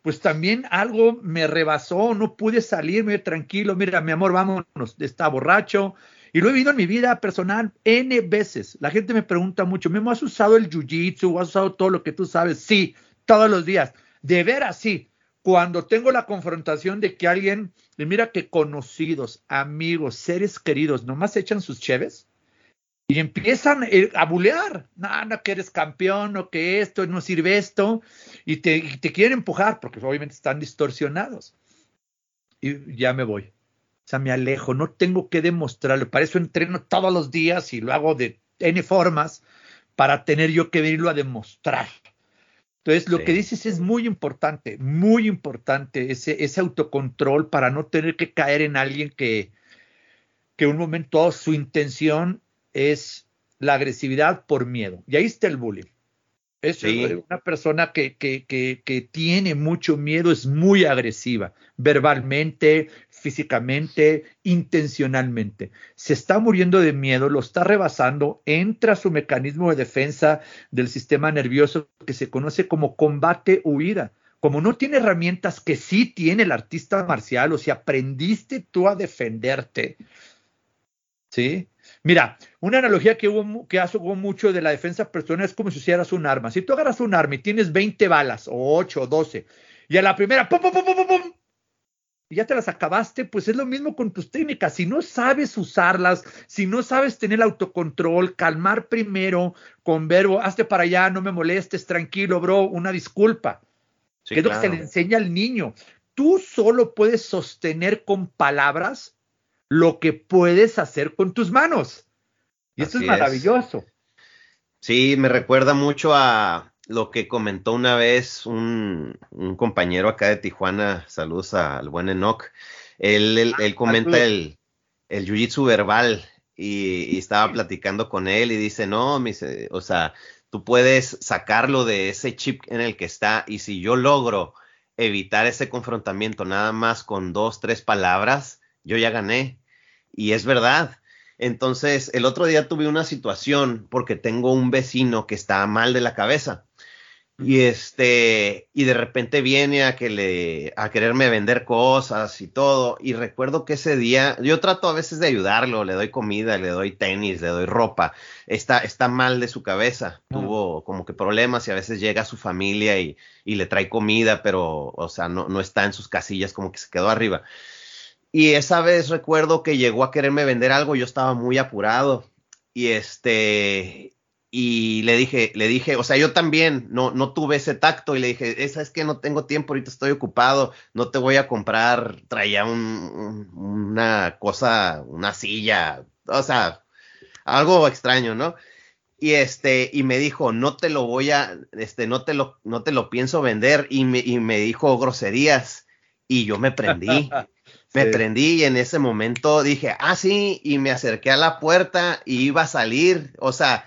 pues también algo me rebasó, no pude salirme tranquilo, mira, mi amor, vámonos, está borracho, y lo he vivido en mi vida personal N veces. La gente me pregunta mucho, ¿Memo, has usado el jiu-jitsu? ¿Has usado todo lo que tú sabes? Sí, todos los días. De veras, sí. Cuando tengo la confrontación de que alguien, mira que conocidos, amigos, seres queridos, nomás echan sus cheves y empiezan eh, a bulear. No, no, que eres campeón, no, que esto, no sirve esto. Y te, y te quieren empujar porque obviamente están distorsionados. Y ya me voy. O sea, me alejo, no tengo que demostrarlo. Para eso entreno todos los días y lo hago de N formas para tener yo que venirlo a demostrar. Entonces, lo que dices es muy importante, muy importante, ese, ese autocontrol para no tener que caer en alguien que, que un momento su intención es la agresividad por miedo. Y ahí está el bullying. Es una persona que, que, que, que, tiene mucho miedo, es muy agresiva, verbalmente, físicamente, intencionalmente. Se está muriendo de miedo, lo está rebasando, entra su mecanismo de defensa del sistema nervioso que se conoce como combate-huida. Como no tiene herramientas que sí tiene el artista marcial, o si aprendiste tú a defenderte, ¿sí? Mira, una analogía que, hubo, mucho de la defensa personal es como si hicieras un arma. Si tú agarras un arma y tienes 20 balas, o 8 o 12, y a la primera, ¡pum, pum, pum, pum, pum! Y ya te las acabaste, pues es lo mismo con tus técnicas. Si no sabes usarlas, si no sabes tener autocontrol, calmar primero con verbo, hazte para allá, no me molestes, tranquilo, bro, una disculpa. que es lo que se le enseña al niño. Tú solo puedes sostener con palabras lo que puedes hacer con tus manos. Y eso es maravilloso. Sí, me recuerda mucho a, lo que comentó una vez un, compañero acá de Tijuana, saludos al buen Enoch, él, él, ah, comenta el, el jiu-jitsu verbal y, estaba platicando con él y dice, no, o sea, tú puedes sacarlo de ese chip en el que está y si yo logro evitar ese confrontamiento nada más con dos, tres palabras, yo ya gané. Y es verdad. Entonces, el otro día tuve una situación porque tengo un vecino que está mal de la cabeza. Y este, y de repente viene a que le, a quererme vender cosas y todo. Y recuerdo que ese día, yo trato a veces de ayudarlo, le doy comida, le doy tenis, le doy ropa. Está, está mal de su cabeza, tuvo como que problemas y a veces llega a su familia y, y le trae comida, pero, o sea, no, no está en sus casillas, como que se quedó arriba. Y esa vez recuerdo que llegó a quererme vender algo, yo estaba muy apurado. Y este, y le dije, le dije, o sea, yo también no, no tuve ese tacto y le dije, esa es que no tengo tiempo, ahorita estoy ocupado, no te voy a comprar, traía un, una cosa, una silla, o sea, algo extraño, ¿no? Y este, y me dijo, no te lo voy a, este, no te lo, no te lo pienso vender, y me, y me dijo groserías, y yo me prendí. Me prendí y en ese momento dije, ah, sí, y me acerqué a la puerta y iba a salir. O sea,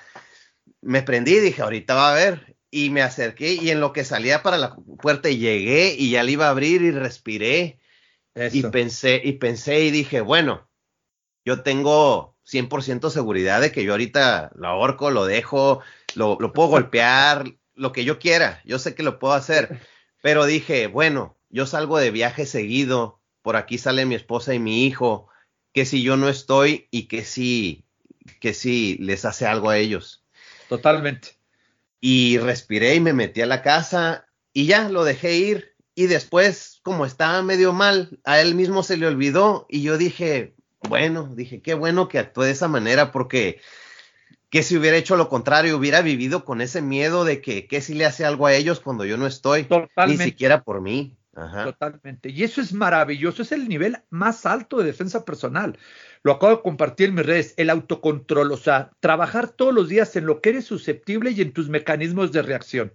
me prendí, dije, ahorita va a ver. Y me acerqué y en lo que salía para la puerta llegué y ya le iba a abrir y respiré. Y pensé, y pensé y dije, bueno, yo tengo 100% seguridad de que yo ahorita lo ahorco, lo dejo, lo, lo puedo golpear, lo que yo quiera. Yo sé que lo puedo hacer. Pero dije, bueno, yo salgo de viaje seguido, por aquí sale mi esposa y mi hijo, que si yo no estoy y que si, que si les hace algo a ellos. Totalmente. Y respiré y me metí a la casa y ya lo dejé ir. Y después, como estaba medio mal, a él mismo se le olvidó y yo dije, bueno, dije, qué bueno que actué de esa manera porque que si hubiera hecho lo contrario, hubiera vivido con ese miedo de que, que si le hace algo a ellos cuando yo no estoy, Totalmente. ni siquiera por mí. Totalmente. Y eso es maravilloso, es el nivel más alto de defensa personal. Lo acabo de compartir en mis redes, el autocontrol, o sea, trabajar todos los días en lo que eres susceptible y en tus mecanismos de reacción.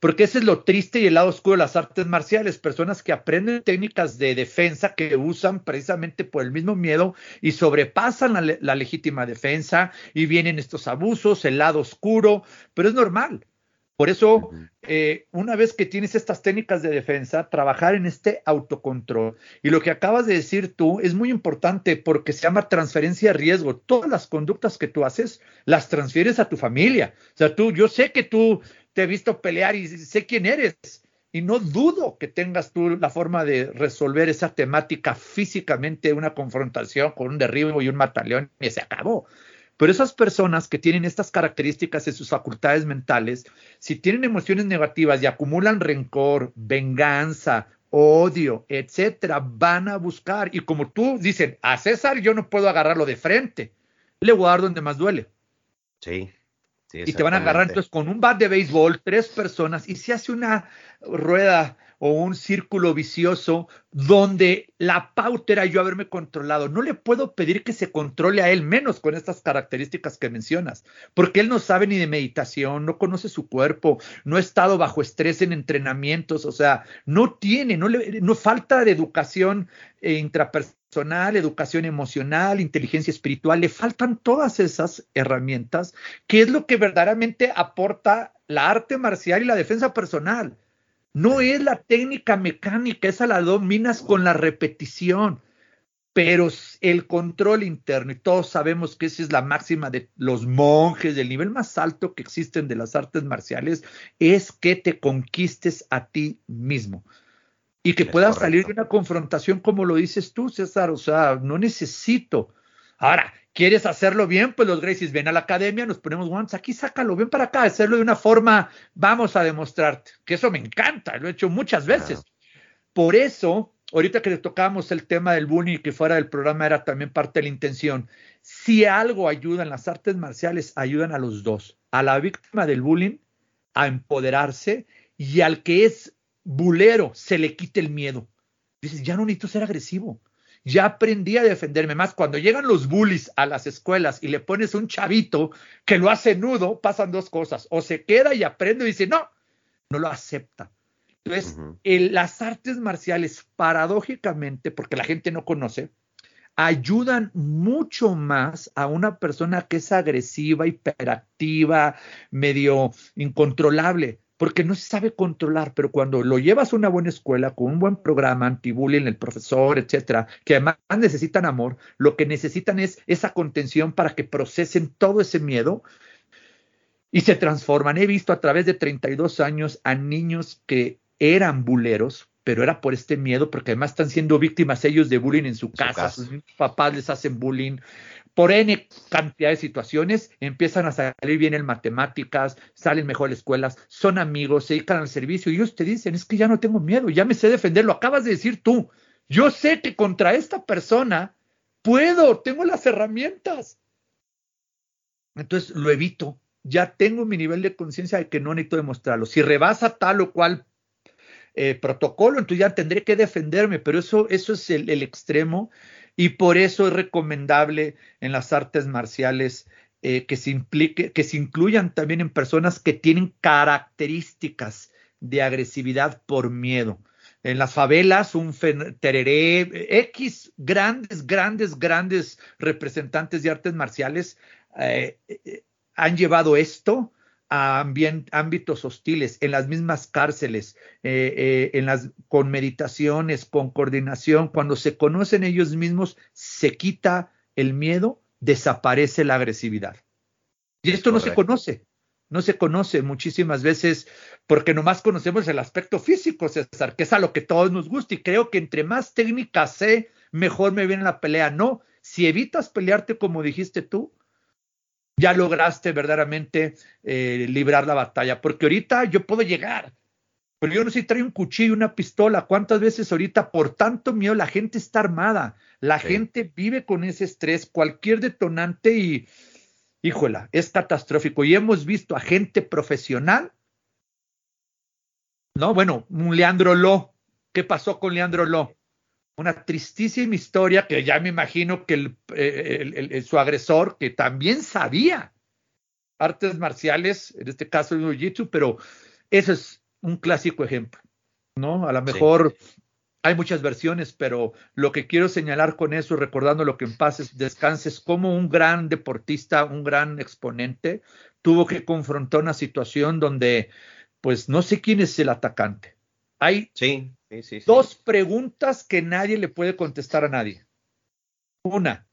Porque ese es lo triste y el lado oscuro de las artes marciales, personas que aprenden técnicas de defensa que usan precisamente por el mismo miedo y sobrepasan la, la legítima defensa y vienen estos abusos, el lado oscuro, pero es normal. Por eso, eh, una vez que tienes estas técnicas de defensa, trabajar en este autocontrol. Y lo que acabas de decir tú es muy importante porque se llama transferencia de riesgo. Todas las conductas que tú haces, las transfieres a tu familia. O sea, tú, yo sé que tú te he visto pelear y sé quién eres. Y no dudo que tengas tú la forma de resolver esa temática físicamente, una confrontación con un derribo y un mataleón, y se acabó. Pero esas personas que tienen estas características en sus facultades mentales, si tienen emociones negativas y acumulan rencor, venganza, odio, etcétera, van a buscar. Y como tú dicen, a César yo no puedo agarrarlo de frente, le voy a dar donde más duele. Sí. Sí y te van a agarrar entonces con un bat de béisbol, tres personas, y se hace una rueda o un círculo vicioso donde la pauta era yo haberme controlado. No le puedo pedir que se controle a él menos con estas características que mencionas, porque él no sabe ni de meditación, no conoce su cuerpo, no ha estado bajo estrés en entrenamientos, o sea, no tiene, no le no falta de educación eh, intrapersonal, educación emocional, inteligencia espiritual, le faltan todas esas herramientas, que es lo que verdaderamente aporta la arte marcial y la defensa personal. No es la técnica mecánica, esa la dominas con la repetición, pero el control interno, y todos sabemos que esa es la máxima de los monjes, del nivel más alto que existen de las artes marciales, es que te conquistes a ti mismo y que puedas salir de una confrontación como lo dices tú, César, o sea, no necesito. Ahora, ¿Quieres hacerlo bien? Pues los Gracies ven a la academia, nos ponemos guantes, aquí sácalo, ven para acá, hacerlo de una forma, vamos a demostrarte, que eso me encanta, lo he hecho muchas veces. Por eso, ahorita que le tocamos el tema del bullying, que fuera del programa era también parte de la intención, si algo ayuda en las artes marciales, ayudan a los dos, a la víctima del bullying a empoderarse y al que es bulero se le quite el miedo. Dices, ya no necesito ser agresivo ya aprendí a defenderme más. Cuando llegan los bullies a las escuelas y le pones un chavito que lo hace nudo, pasan dos cosas. O se queda y aprende y dice, no, no lo acepta. Entonces, las artes marciales, paradójicamente, porque la gente no conoce, ayudan mucho más a una persona que es agresiva, hiperactiva, medio incontrolable. Porque no se sabe controlar, pero cuando lo llevas a una buena escuela, con un buen programa anti-bullying, el profesor, etcétera, que además necesitan amor, lo que necesitan es esa contención para que procesen todo ese miedo y se transforman. He visto a través de 32 años a niños que eran buleros, pero era por este miedo, porque además están siendo víctimas ellos de bullying en su, casa, sus papás les hacen bullying, por N cantidad de situaciones, empiezan a salir bien en matemáticas, salen mejor en escuelas, son amigos, se dedican al servicio y ellos te dicen, es que ya no tengo miedo, ya me sé defender, lo acabas de decir tú, yo sé que contra esta persona puedo, tengo las herramientas. Entonces lo evito, ya tengo mi nivel de conciencia de que no necesito demostrarlo. Si rebasa tal o cual eh, protocolo, entonces ya tendré que defenderme, pero eso, eso es el extremo y por eso es recomendable en las artes marciales eh, que, se implique, que se incluyan también en personas que tienen características de agresividad por miedo. En las favelas, un tereré, X grandes, grandes, grandes representantes de artes marciales eh, eh, han llevado esto a ámbitos hostiles, en las mismas cárceles, eh, eh, en las, con meditaciones, con coordinación, cuando se conocen ellos mismos, se quita el miedo, desaparece la agresividad. Y esto no se conoce, no se conoce muchísimas veces porque nomás conocemos el aspecto físico, César, que es a lo que todos nos gusta y creo que entre más técnicas sé, mejor me viene la pelea. No, si evitas pelearte como dijiste tú, ya lograste verdaderamente eh, librar la batalla, porque ahorita yo puedo llegar, pero yo no sé si trae un cuchillo, una pistola, cuántas veces ahorita por tanto miedo la gente está armada, la gente vive con ese estrés, cualquier detonante y, híjola, es catastrófico. Y hemos visto a gente profesional, no, bueno, un Leandro Lo, ¿qué pasó con Leandro Lo? Una tristísima historia que ya me imagino que el, su agresor, que también sabía artes marciales, en este caso el jiu-jitsu, pero eso es un clásico ejemplo, ¿no? A lo mejor hay muchas versiones, pero lo que quiero señalar con eso, recordando lo que en paz descanses, como un gran deportista, un gran exponente, tuvo que confrontar una situación donde, pues, no sé quién es el atacante. Hay sí. Dos preguntas que nadie le puede contestar a nadie. Una,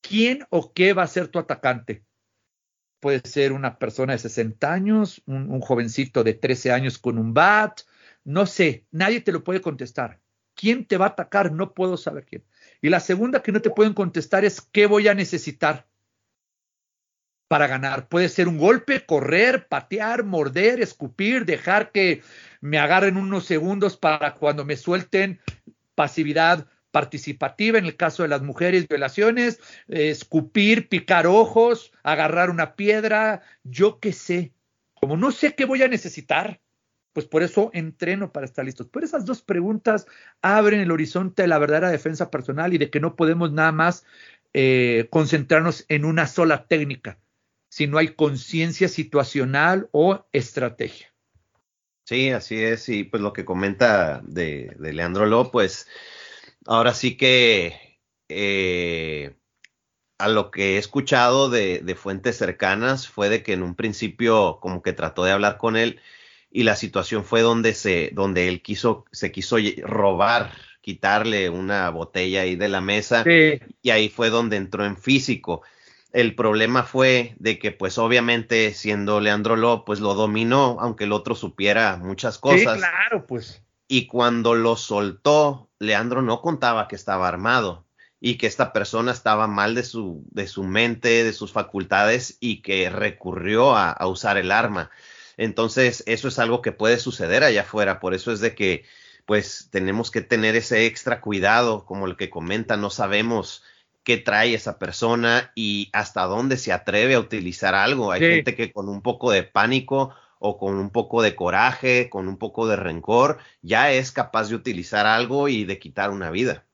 ¿quién o qué va a ser tu atacante? Puede ser una persona de 60 años, un, jovencito de 13 años con un bat, no sé, nadie te lo puede contestar. ¿Quién te va a atacar? No puedo saber quién. Y la segunda que no te pueden contestar es ¿qué voy a necesitar para ganar? Puede ser un golpe, correr, patear, morder, escupir, dejar que me agarren unos segundos para cuando me suelten pasividad participativa en el caso de las mujeres, violaciones, escupir, picar ojos, agarrar una piedra, yo qué sé. Como no sé qué voy a necesitar, pues por eso entreno para estar listos. Pero esas dos preguntas abren el horizonte de la verdadera defensa personal y de que no podemos nada más eh, concentrarnos en una sola técnica, si no hay conciencia situacional o estrategia. Sí, así es. Y pues lo que comenta de, Leandro Ló, pues ahora sí que eh, a lo que he escuchado de, de, fuentes cercanas fue de que en un principio como que trató de hablar con él y la situación fue donde se, donde él quiso, se quiso robar, quitarle una botella ahí de la mesa y ahí fue donde entró en físico. El problema fue de que, pues obviamente, siendo Leandro Lo, pues lo dominó, aunque el otro supiera muchas cosas. Sí, claro, pues. Y cuando lo soltó, Leandro no contaba que estaba armado y que esta persona estaba mal de su, de su mente, de sus facultades y que recurrió a, a usar el arma. Entonces, eso es algo que puede suceder allá afuera. Por eso es de que, pues, tenemos que tener ese extra cuidado, como el que comenta, no sabemos qué trae esa persona y hasta dónde se atreve a utilizar algo. Hay gente que con un poco de pánico o con un poco de coraje, con un poco de rencor, ya es capaz de utilizar algo y de quitar una vida.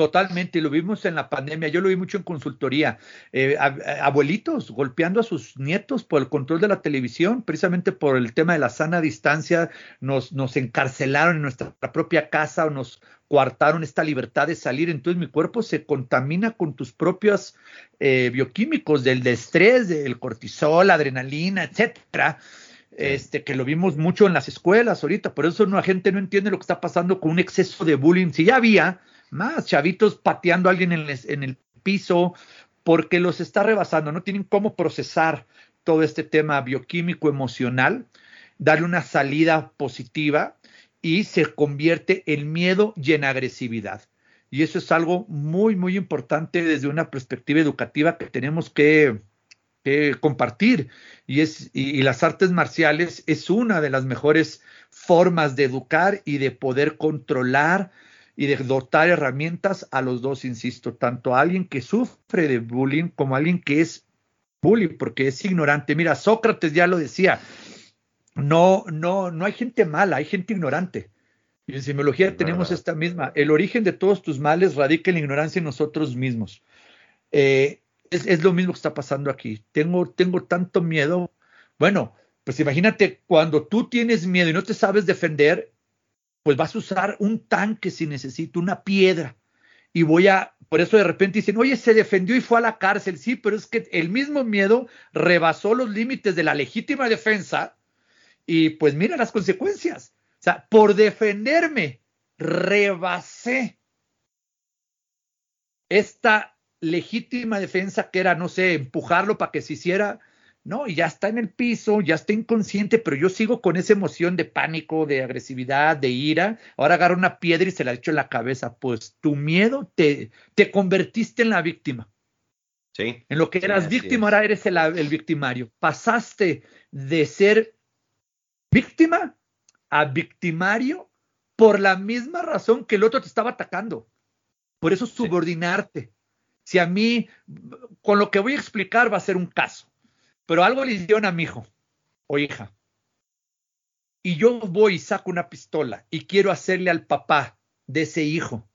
Totalmente, lo vimos en la pandemia, yo lo vi mucho en consultoría, eh, abuelitos golpeando a sus nietos por el control de la televisión, precisamente por el tema de la sana distancia, nos, nos encarcelaron en nuestra propia casa o nos coartaron esta libertad de salir, entonces mi cuerpo se contamina con tus propios eh, bioquímicos del estrés, del cortisol, adrenalina, etcétera este, que lo vimos mucho en las escuelas ahorita, por eso la gente no entiende lo que está pasando con un exceso de bullying. Si ya había más chavitos pateando a alguien en el, en el piso, porque los está rebasando, no tienen cómo procesar todo este tema bioquímico emocional, darle una salida positiva y se convierte en miedo y en agresividad. Y eso es algo muy, muy importante desde una perspectiva educativa que tenemos que, compartir. Y, es, y, las artes marciales es una de las mejores formas de educar y de poder controlar y de dotar herramientas a los dos, insisto, tanto a alguien que sufre de bullying como a alguien que es bullying porque es ignorante. Mira, Sócrates ya lo decía, no, no, no hay gente mala, hay gente ignorante. Y en semiología tenemos esta misma. El origen de todos tus males radica en la ignorancia en nosotros mismos. Eh, es, lo mismo que está pasando aquí. Tengo, tengo tanto miedo. Bueno, pues imagínate cuando tú tienes miedo y no te sabes defender, pues vas a usar un tanque si necesito, una piedra. Y voy a, por eso de repente dicen, oye, se defendió y fue a la cárcel. Sí, pero es que el mismo miedo rebasó los límites de la legítima defensa y pues mira las consecuencias. O sea, por defenderme, rebasé esta legítima defensa que era, no sé, empujarlo para que se hiciera, no, y ya está en el piso, ya está inconsciente, pero yo sigo con esa emoción de pánico, de agresividad, de ira. Ahora agarro una piedra y se la echo en la cabeza. Pues tu miedo te, te convertiste en la víctima. Sí. En lo que eras víctima, ahora eres el, el victimario. Pasaste de ser víctima a victimario por la misma razón que el otro te estaba atacando. Por eso subordinarte. Si a mí, con lo que voy a explicar va a ser un caso, pero algo le hicieron a mi hijo o hija, y yo voy y saco una pistola y quiero hacerle al papá de ese hijo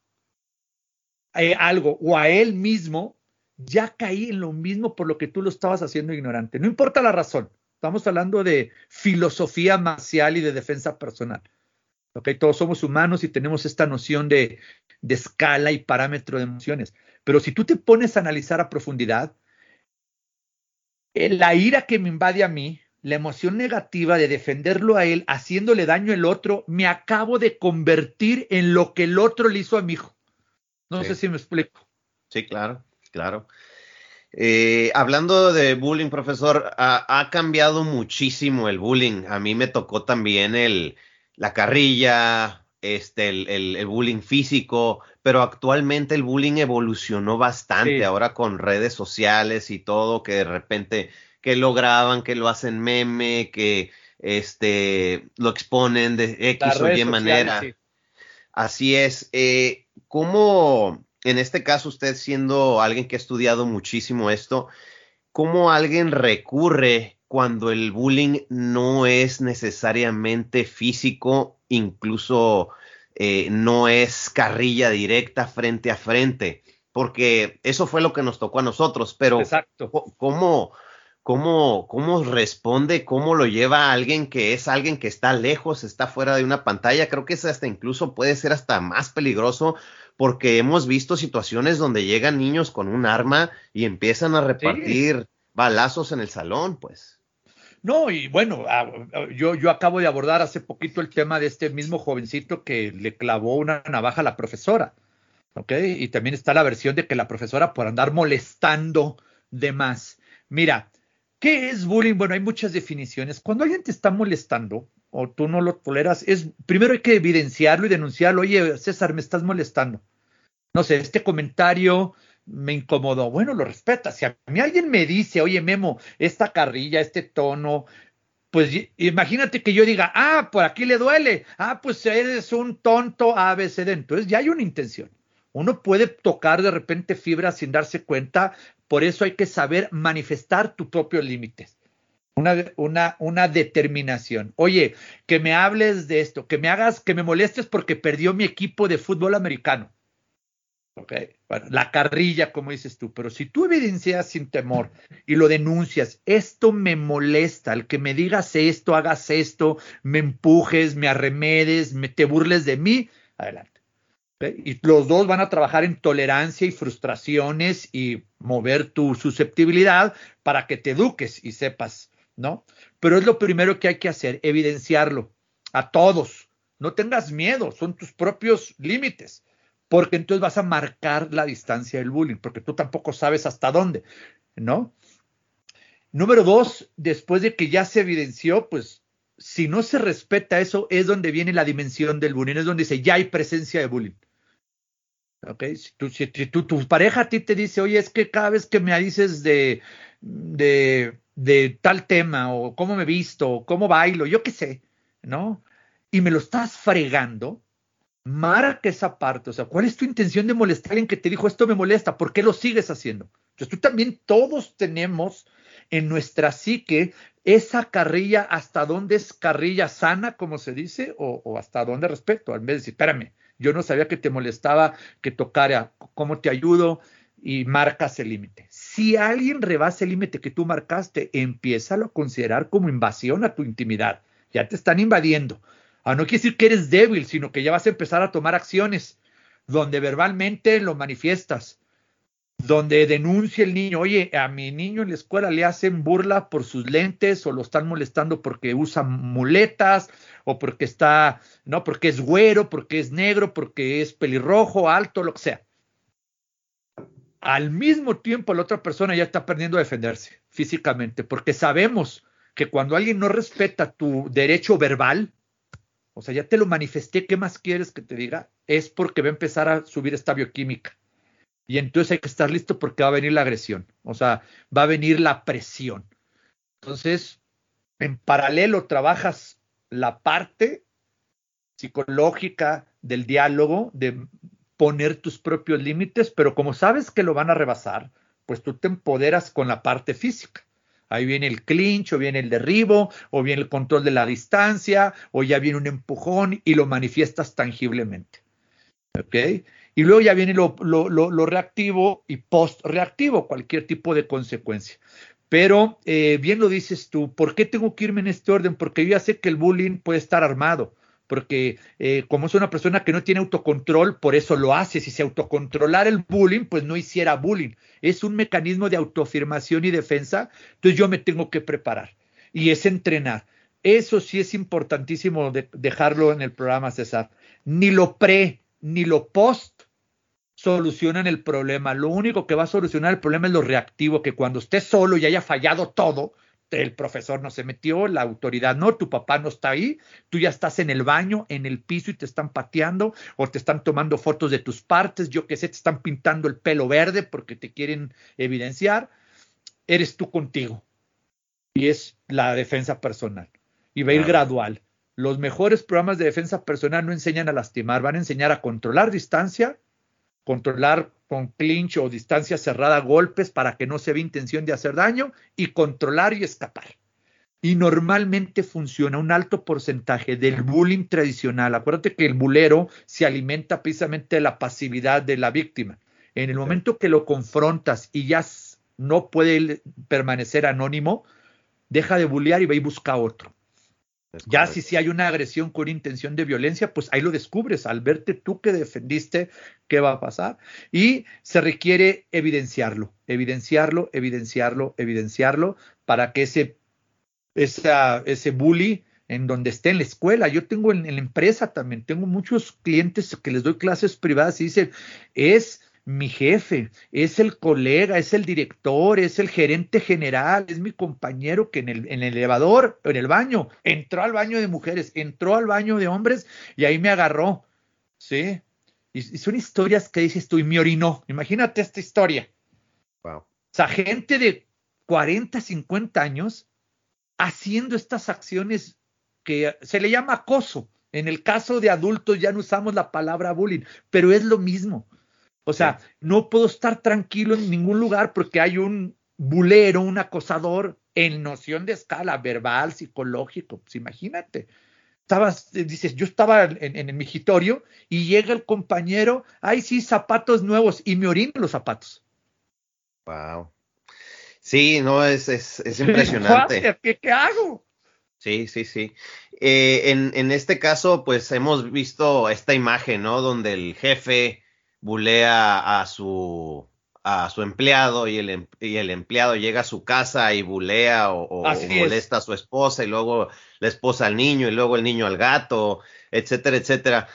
eh, algo o a él mismo, ya caí en lo mismo por lo que tú lo estabas haciendo ignorante. No importa la razón. Estamos hablando de filosofía marcial y de defensa personal. Okay, todos somos humanos y tenemos esta noción de, de escala y parámetro de emociones. Pero si tú te pones a analizar a profundidad, la ira que me invade a mí, la emoción negativa de defenderlo a él, haciéndole daño al otro, me acabo de convertir en lo que el otro le hizo a mi hijo. No sé si me explico. Sí, claro, claro. Eh, hablando de bullying, profesor, ha, cambiado muchísimo el bullying. A mí me tocó también el, la carrilla, este, el, bullying físico, pero actualmente el bullying evolucionó bastante ahora con redes sociales y todo, que de repente que lo graban, que lo hacen meme, que este, lo exponen de X o Y manera. Así es. Eh, ¿Cómo en este caso usted siendo alguien que ha estudiado muchísimo esto, ¿cómo alguien recurre cuando el bullying no es necesariamente físico, incluso eh, no es carrilla directa frente a frente? Porque eso fue lo que nos tocó a nosotros, pero Exacto. ¿cómo, cómo, cómo responde, cómo lo lleva a alguien que es alguien que está lejos, está fuera de una pantalla? Creo que es hasta incluso puede ser hasta más peligroso porque hemos visto situaciones donde llegan niños con un arma y empiezan a repartir balazos en el salón, pues. No, y bueno, ah, yo, yo acabo de abordar hace poquito el tema de este mismo jovencito que le clavó una navaja a la profesora, ¿ok? Y también está la versión de que la profesora por andar molestando de más. Mira, ¿qué es bullying? Bueno, hay muchas definiciones. Cuando alguien te está molestando, o tú no lo toleras, es primero hay que evidenciarlo y denunciarlo. Oye, César, me estás molestando. No sé, este comentario me incomodó. Bueno, lo respeta. Si a mí alguien me dice, oye, Memo, esta carrilla, este tono, pues imagínate que yo diga, ah, por aquí le duele, ah, pues eres un tonto ABCD. Entonces ya hay una intención. Uno puede tocar de repente fibras sin darse cuenta, por eso hay que saber manifestar tus propios límites una, una, una determinación. Oye, que me hables de esto, que me hagas, que me molestes porque perdió mi equipo de fútbol americano. Ok, bueno, la carrilla, como dices tú, pero si tú evidencias sin temor y lo denuncias, esto me molesta, el que me digas esto, hagas esto, me empujes, me arremedes, me te burles de mí, adelante. Y los dos van a trabajar en tolerancia y frustraciones y mover tu susceptibilidad para que te eduques y sepas ¿no? Pero es lo primero que hay que hacer, evidenciarlo a todos. No tengas miedo, son tus propios límites, porque entonces vas a marcar la distancia del bullying, porque tú tampoco sabes hasta dónde, ¿no? Número dos, después de que ya se evidenció, pues si no se respeta eso, es donde viene la dimensión del bullying, es donde dice, ya hay presencia de bullying. ¿Ok? Si, tú, si tu pareja a ti te dice, oye, es que cada vez que me dices de, de, de tal tema, o cómo me visto, o cómo bailo, yo qué sé, ¿no? Y me lo estás fregando, marca esa parte. O sea, ¿cuál es tu intención de molestar a alguien que te dijo esto me molesta? ¿Por qué lo sigues haciendo? Entonces tú también, todos tenemos en nuestra psique esa carrilla, hasta dónde es carrilla sana, como se dice, o, hasta dónde respeto, al vez de decir, espérame, yo no sabía que te molestaba que tocara, ¿cómo te ayudo? Y marcas el límite. Si alguien rebasa el límite que tú marcaste, empieza a considerar como invasión a tu intimidad. Ya te están invadiendo. Ah, no quiere decir que eres débil, sino que ya vas a empezar a tomar acciones donde verbalmente lo manifiestas donde denuncia el niño, oye, a mi niño en la escuela le hacen burla por sus lentes o lo están molestando porque usa muletas o porque está, no, porque es güero, porque es negro, porque es pelirrojo, alto, lo que sea. Al mismo tiempo la otra persona ya está aprendiendo a defenderse físicamente, porque sabemos que cuando alguien no respeta tu derecho verbal, o sea, ya te lo manifesté, ¿qué más quieres que te diga? Es porque va a empezar a subir esta bioquímica y entonces hay que estar listo porque va a venir la agresión, o sea, va a venir la presión. Entonces, en paralelo trabajas la parte psicológica del diálogo, de poner tus propios límites, pero como sabes que lo van a rebasar, pues tú te empoderas con la parte física. Ahí viene el clinch, o viene el derribo, o viene el control de la distancia, o ya viene un empujón y lo manifiestas tangiblemente. ¿Ok? Y luego ya viene lo, reactivo y post-reactivo, cualquier tipo de consecuencia. Pero eh, bien lo dices tú, ¿por qué tengo que irme en este orden? Porque yo ya sé que el bullying puede estar armado, porque eh, como es una persona que no tiene autocontrol, por eso lo hace. Si se autocontrolara el bullying, pues no hiciera bullying. Es un mecanismo de autoafirmación y defensa, entonces yo me tengo que preparar y es entrenar. Eso sí es importantísimo dejarlo en el programa, César. Ni lo pre ni lo post solucionan el problema. Lo único que va a solucionar el problema es lo reactivo, que cuando estés solo y haya fallado todo, el profesor no se metió, la autoridad no, tu papá no está ahí, tú ya estás en el baño, en el piso y te están pateando o te están tomando fotos de tus partes, yo qué sé, te están pintando el pelo verde porque te quieren evidenciar, eres tú contigo. Y es la defensa personal. Y va a ir gradual. Los mejores programas de defensa personal no enseñan a lastimar, van a enseñar a controlar distancia, controlar con clinch o distancia cerrada golpes para que no se vea intención de hacer daño y controlar y escapar. Y normalmente funciona un alto porcentaje del bullying tradicional. Acuérdate que el bulero se alimenta precisamente de la pasividad de la víctima. En el momento que lo confrontas y ya no puede permanecer anónimo, deja de bullear y va y busca otro. Ya si, si hay una agresión con intención de violencia, pues ahí lo descubres. Al verte tú que defendiste, ¿qué va a pasar? Y se requiere evidenciarlo, evidenciarlo, evidenciarlo, evidenciarlo, para que ese, esa, ese bully en donde esté en la escuela. Yo tengo en, en la empresa también, tengo muchos clientes que les doy clases privadas y dicen, es mi jefe, es el colega, es el director, es el gerente general, es mi compañero que en el, en el elevador, en el baño, entró al baño de mujeres, entró al baño de hombres y ahí me agarró. ¿Sí? Y, son historias que dices tú y me orinó. Imagínate esta historia. Wow. O sea, gente de 40, 50 años haciendo estas acciones que se le llama acoso. En el caso de adultos ya no usamos la palabra bullying, pero es lo mismo. O sea, no puedo estar tranquilo en ningún lugar porque hay un bulero, un acosador en noción de escala verbal, psicológico. Pues imagínate. Estabas, eh, dices, yo estaba en, en el migitorio y llega el compañero, ay, sí, zapatos nuevos, y me orina los zapatos. Wow. Sí, no, es, es, es impresionante. ¿Qué, ¿Qué, hago? Sí, sí, sí. Eh, en, en este caso, pues hemos visto esta imagen, ¿no? Donde el jefe bulea a su, a, su empleado y el, em, y el, empleado llega a su casa y bulea o, molesta a su esposa y luego la esposa al niño y luego el niño al gato, etcétera, etcétera.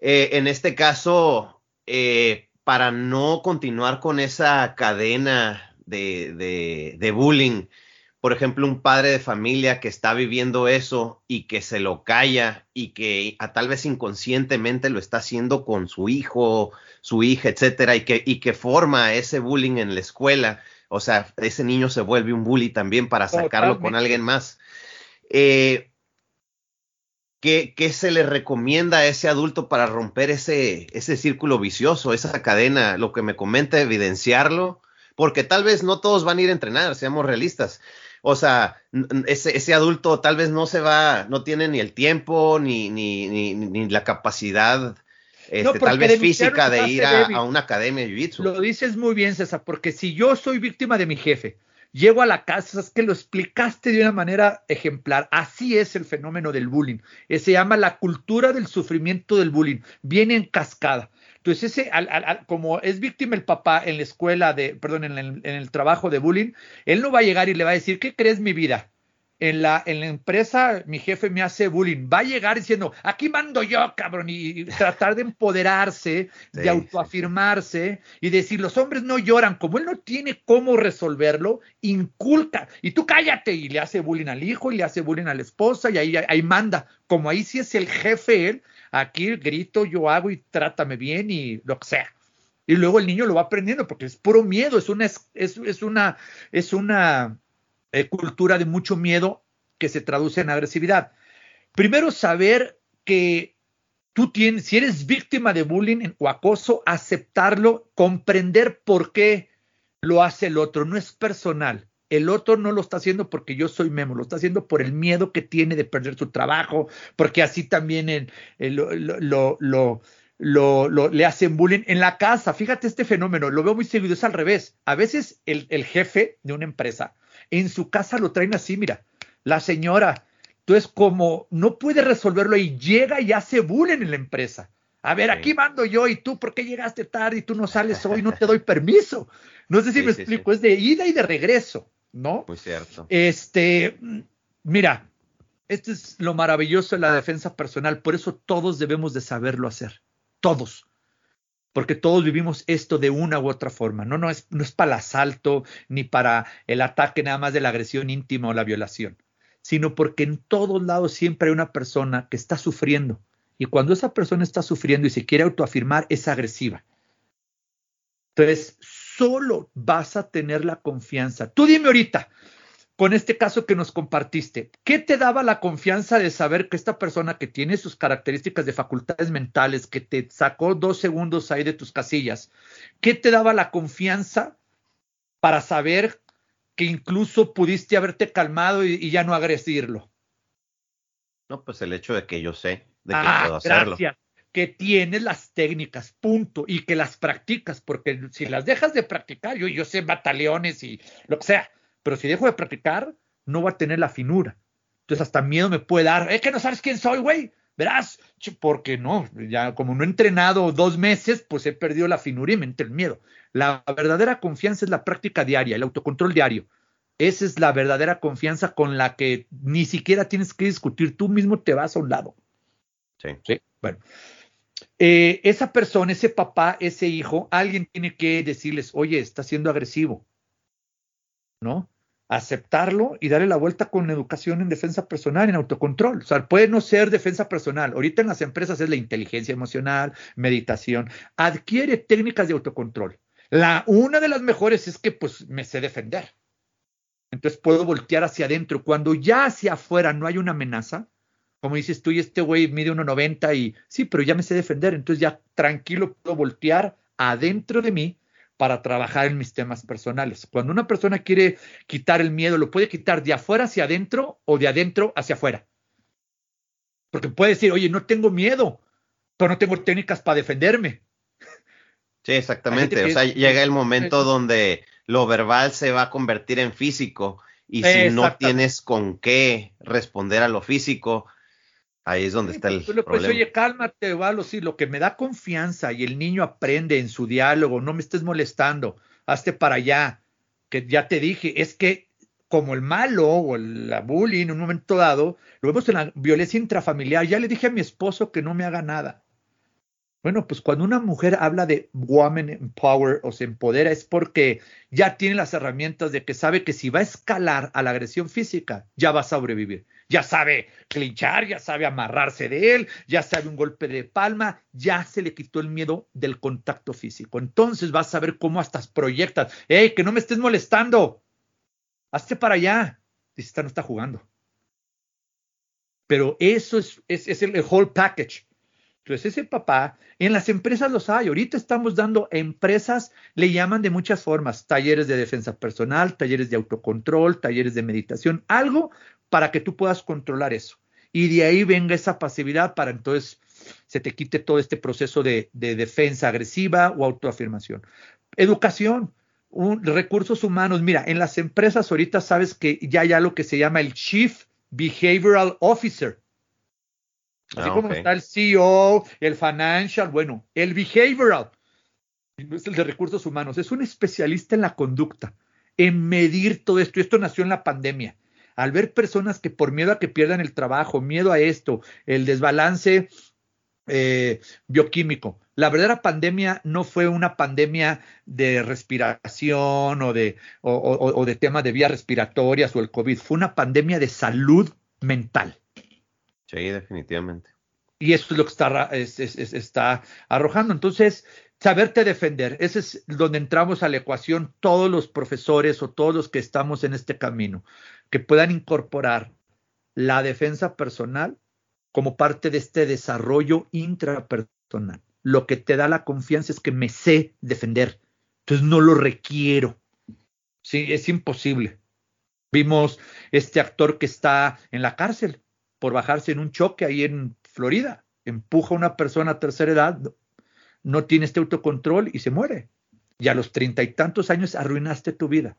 Eh, en este caso, eh, para no continuar con esa cadena de, de, de bullying, por ejemplo, un padre de familia que está viviendo eso y que se lo calla y que a tal vez inconscientemente lo está haciendo con su hijo, su hija, etcétera, y que, y que forma ese bullying en la escuela. O sea, ese niño se vuelve un bully también para sacarlo con alguien más. Eh, ¿qué, ¿qué, se le recomienda a ese adulto para romper ese, ese círculo vicioso, esa cadena? Lo que me comenta, evidenciarlo, porque tal vez no todos van a ir a entrenar, seamos realistas o sea, ese, ese, adulto tal vez no se va, no tiene ni el tiempo ni, ni, ni, ni la capacidad este, tal vez física de ir a, una academia de jiu-jitsu. Lo dices muy bien, César, porque si yo soy víctima de mi jefe, llego a la casa, es que lo explicaste de una manera ejemplar. Así es el fenómeno del bullying. Eh, se llama la cultura del sufrimiento del bullying. Viene en cascada. Entonces, ese, como es víctima el papá en la escuela de, perdón, en el, en el, trabajo de bullying, él no va a llegar y le va a decir, ¿qué crees mi vida? En la, en la empresa, mi jefe me hace bullying. Va a llegar diciendo, aquí mando yo, cabrón, y, tratar de empoderarse, de autoafirmarse y decir, los hombres no lloran. Como él no tiene cómo resolverlo, inculca. Y tú cállate. Y le hace bullying al hijo y le hace bullying a la esposa y ahí, ahí manda. Como ahí sí es el jefe él, Aquí grito, yo hago y trátame bien y lo que sea. Y luego el niño lo va aprendiendo porque es puro miedo, es una, es, es una, es una eh, cultura de mucho miedo que se traduce en agresividad. Primero, saber que tú tienes, si eres víctima de bullying o acoso, aceptarlo, comprender por qué lo hace el otro, no es personal. El otro no lo está haciendo porque yo soy Memo, lo está haciendo por el miedo que tiene de perder su trabajo, porque así también lo, lo, le hacen bullying en la casa. Fíjate este fenómeno, lo veo muy seguido, es al revés. A veces el, el jefe de una empresa en su casa lo traen así, mira, la señora, entonces como no puede resolverlo y llega y hace bullying en la empresa. A ver, aquí mando yo y tú, ¿por qué llegaste tarde y tú no sales hoy? No te doy permiso. No sé si me explico, es de ida y de regreso. ¿No? Muy cierto. Este, mira, esto es lo maravilloso de la defensa personal, por eso todos debemos de saberlo hacer, todos, porque todos vivimos esto de una u otra forma, no, no, es, no es para el asalto ni para el ataque nada más de la agresión íntima o la violación, sino porque en todos lados siempre hay una persona que está sufriendo y cuando esa persona está sufriendo y se quiere autoafirmar es agresiva. Entonces, solo vas a tener la confianza. Tú dime ahorita, con este caso que nos compartiste, ¿qué te daba la confianza de saber que esta persona que tiene sus características de facultades mentales, que te sacó dos segundos ahí de tus casillas, ¿qué te daba la confianza para saber que incluso pudiste haberte calmado y, ya no agredirlo? No, pues el hecho de que yo sé de que ah, puedo hacerlo. Gracias que tienes las técnicas, punto, y que las practicas, porque si las dejas de practicar, yo, yo sé bataleones y lo que sea, pero si dejo de practicar, no va a tener la finura. Entonces hasta miedo me puede dar, es que no sabes quién soy, güey, verás, porque no, ya como no he entrenado dos meses, pues he perdido la finura y me entra el miedo. La verdadera confianza es la práctica diaria, el autocontrol diario. Esa es la verdadera confianza con la que ni siquiera tienes que discutir, tú mismo te vas a un lado. Sí. Sí. Bueno, eh, esa persona, ese papá, ese hijo, alguien tiene que decirles, oye, está siendo agresivo, ¿no? Aceptarlo y darle la vuelta con educación en defensa personal, en autocontrol. O sea, puede no ser defensa personal. Ahorita en las empresas es la inteligencia emocional, meditación. Adquiere técnicas de autocontrol. La, una de las mejores es que pues me sé defender. Entonces puedo voltear hacia adentro. Cuando ya hacia afuera no hay una amenaza, como dices tú, y este güey mide 1,90 y sí, pero ya me sé defender, entonces ya tranquilo puedo voltear adentro de mí para trabajar en mis temas personales. Cuando una persona quiere quitar el miedo, lo puede quitar de afuera hacia adentro o de adentro hacia afuera. Porque puede decir, oye, no tengo miedo, pero no tengo técnicas para defenderme. Sí, exactamente. O sea, llega el momento donde lo verbal se va a convertir en físico y si no tienes con qué responder a lo físico, Ahí es donde está el pues, problema. oye, cálmate, Valo, sí, lo que me da confianza y el niño aprende en su diálogo, no me estés molestando. hazte para allá, que ya te dije, es que como el malo o el, la bullying en un momento dado, lo vemos en la violencia intrafamiliar, ya le dije a mi esposo que no me haga nada. Bueno, pues cuando una mujer habla de woman power o se empodera es porque ya tiene las herramientas de que sabe que si va a escalar a la agresión física, ya va a sobrevivir. Ya sabe clinchar, ya sabe amarrarse de él, ya sabe un golpe de palma, ya se le quitó el miedo del contacto físico. Entonces vas a saber cómo hasta proyectas. ¡Ey, que no me estés molestando! Hazte para allá. Dice, no está jugando. Pero eso es, es, el whole package. Entonces, ese papá, en las empresas los hay. Ahorita estamos dando empresas, le llaman de muchas formas, talleres de defensa personal, talleres de autocontrol, talleres de meditación, algo para que tú puedas controlar eso. Y de ahí venga esa pasividad para entonces se te quite todo este proceso de, defensa agresiva o autoafirmación. Educación, recursos humanos. Mira, en las empresas ahorita sabes que ya hay algo que se llama el Chief Behavioral Officer. Así ah, como está el CEO, el financial, bueno, el behavioral, no es el de recursos humanos, es un especialista en la conducta, en medir todo esto. Y esto nació en la pandemia. Al ver personas que por miedo a que pierdan el trabajo, miedo a esto, el desbalance eh, bioquímico. La verdadera pandemia no fue una pandemia de respiración o de, o de temas de vías respiratorias o el COVID, fue una pandemia de salud mental. Sí, definitivamente. Y eso es lo que está, está arrojando. Entonces, saberte defender, ese es donde entramos a la ecuación todos los profesores o todos los que estamos en este camino, que puedan incorporar la defensa personal como parte de este desarrollo intrapersonal. Lo que te da la confianza es que me sé defender, entonces no lo requiero. Sí, es imposible. Vimos este actor que está en la cárcel por bajarse en un choque ahí en Florida. Empuja a una persona a tercera edad, no tiene este autocontrol y se muere. Y a los treinta y tantos años arruinaste tu vida.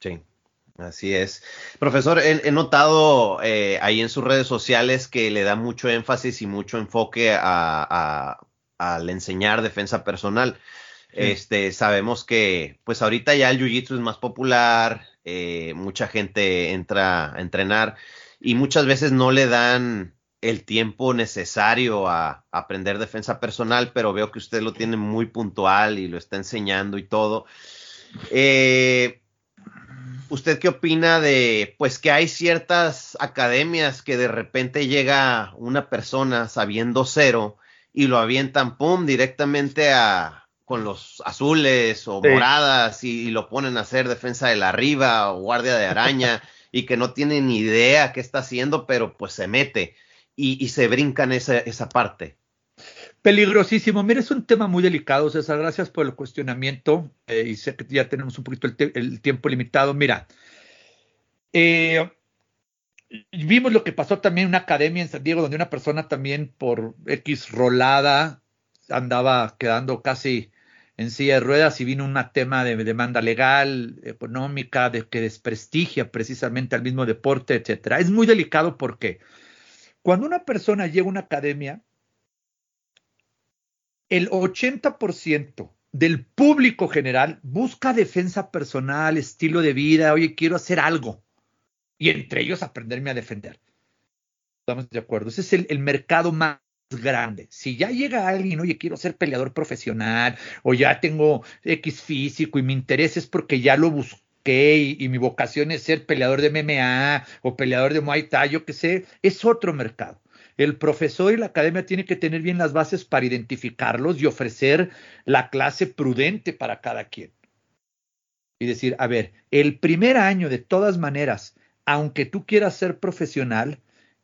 Sí, así es. Profesor, he, notado eh, ahí en sus redes sociales que le da mucho énfasis y mucho enfoque a, al enseñar defensa personal. Este, sabemos que pues ahorita ya el jiu-jitsu es más popular, eh, mucha gente entra a entrenar y muchas veces no le dan el tiempo necesario a, aprender defensa personal, pero veo que usted lo tiene muy puntual y lo está enseñando y todo. Eh, ¿Usted qué opina de, pues que hay ciertas academias que de repente llega una persona sabiendo cero y lo avientan, pum, directamente a, con los azules o moradas y, y, lo ponen a hacer defensa de la arriba o guardia de araña y que no tiene ni idea qué está haciendo, pero pues se mete y, se brincan esa, esa parte. Peligrosísimo. Mira, es un tema muy delicado, César. Gracias por el cuestionamiento. Eh, y sé que ya tenemos un poquito el, tiempo limitado. Mira, eh, vimos lo que pasó también en una academia en San Diego, donde una persona también por X rolada andaba quedando casi en silla de ruedas y vino un tema de demanda legal, económica, de que desprestigia precisamente al mismo deporte, etcétera. Es muy delicado porque cuando una persona llega a una academia, el 80% del público general busca defensa personal, estilo de vida, oye, quiero hacer algo. Y entre ellos aprenderme a defender. Estamos de acuerdo. Ese es el, mercado más grande. Si ya llega alguien, oye, quiero ser peleador profesional o ya tengo X físico y mi interés es porque ya lo busqué y, mi vocación es ser peleador de MMA o peleador de Muay Thai, yo qué sé, es otro mercado. El profesor y la academia tienen que tener bien las bases para identificarlos y ofrecer la clase prudente para cada quien. Y decir, a ver, el primer año de todas maneras, aunque tú quieras ser profesional,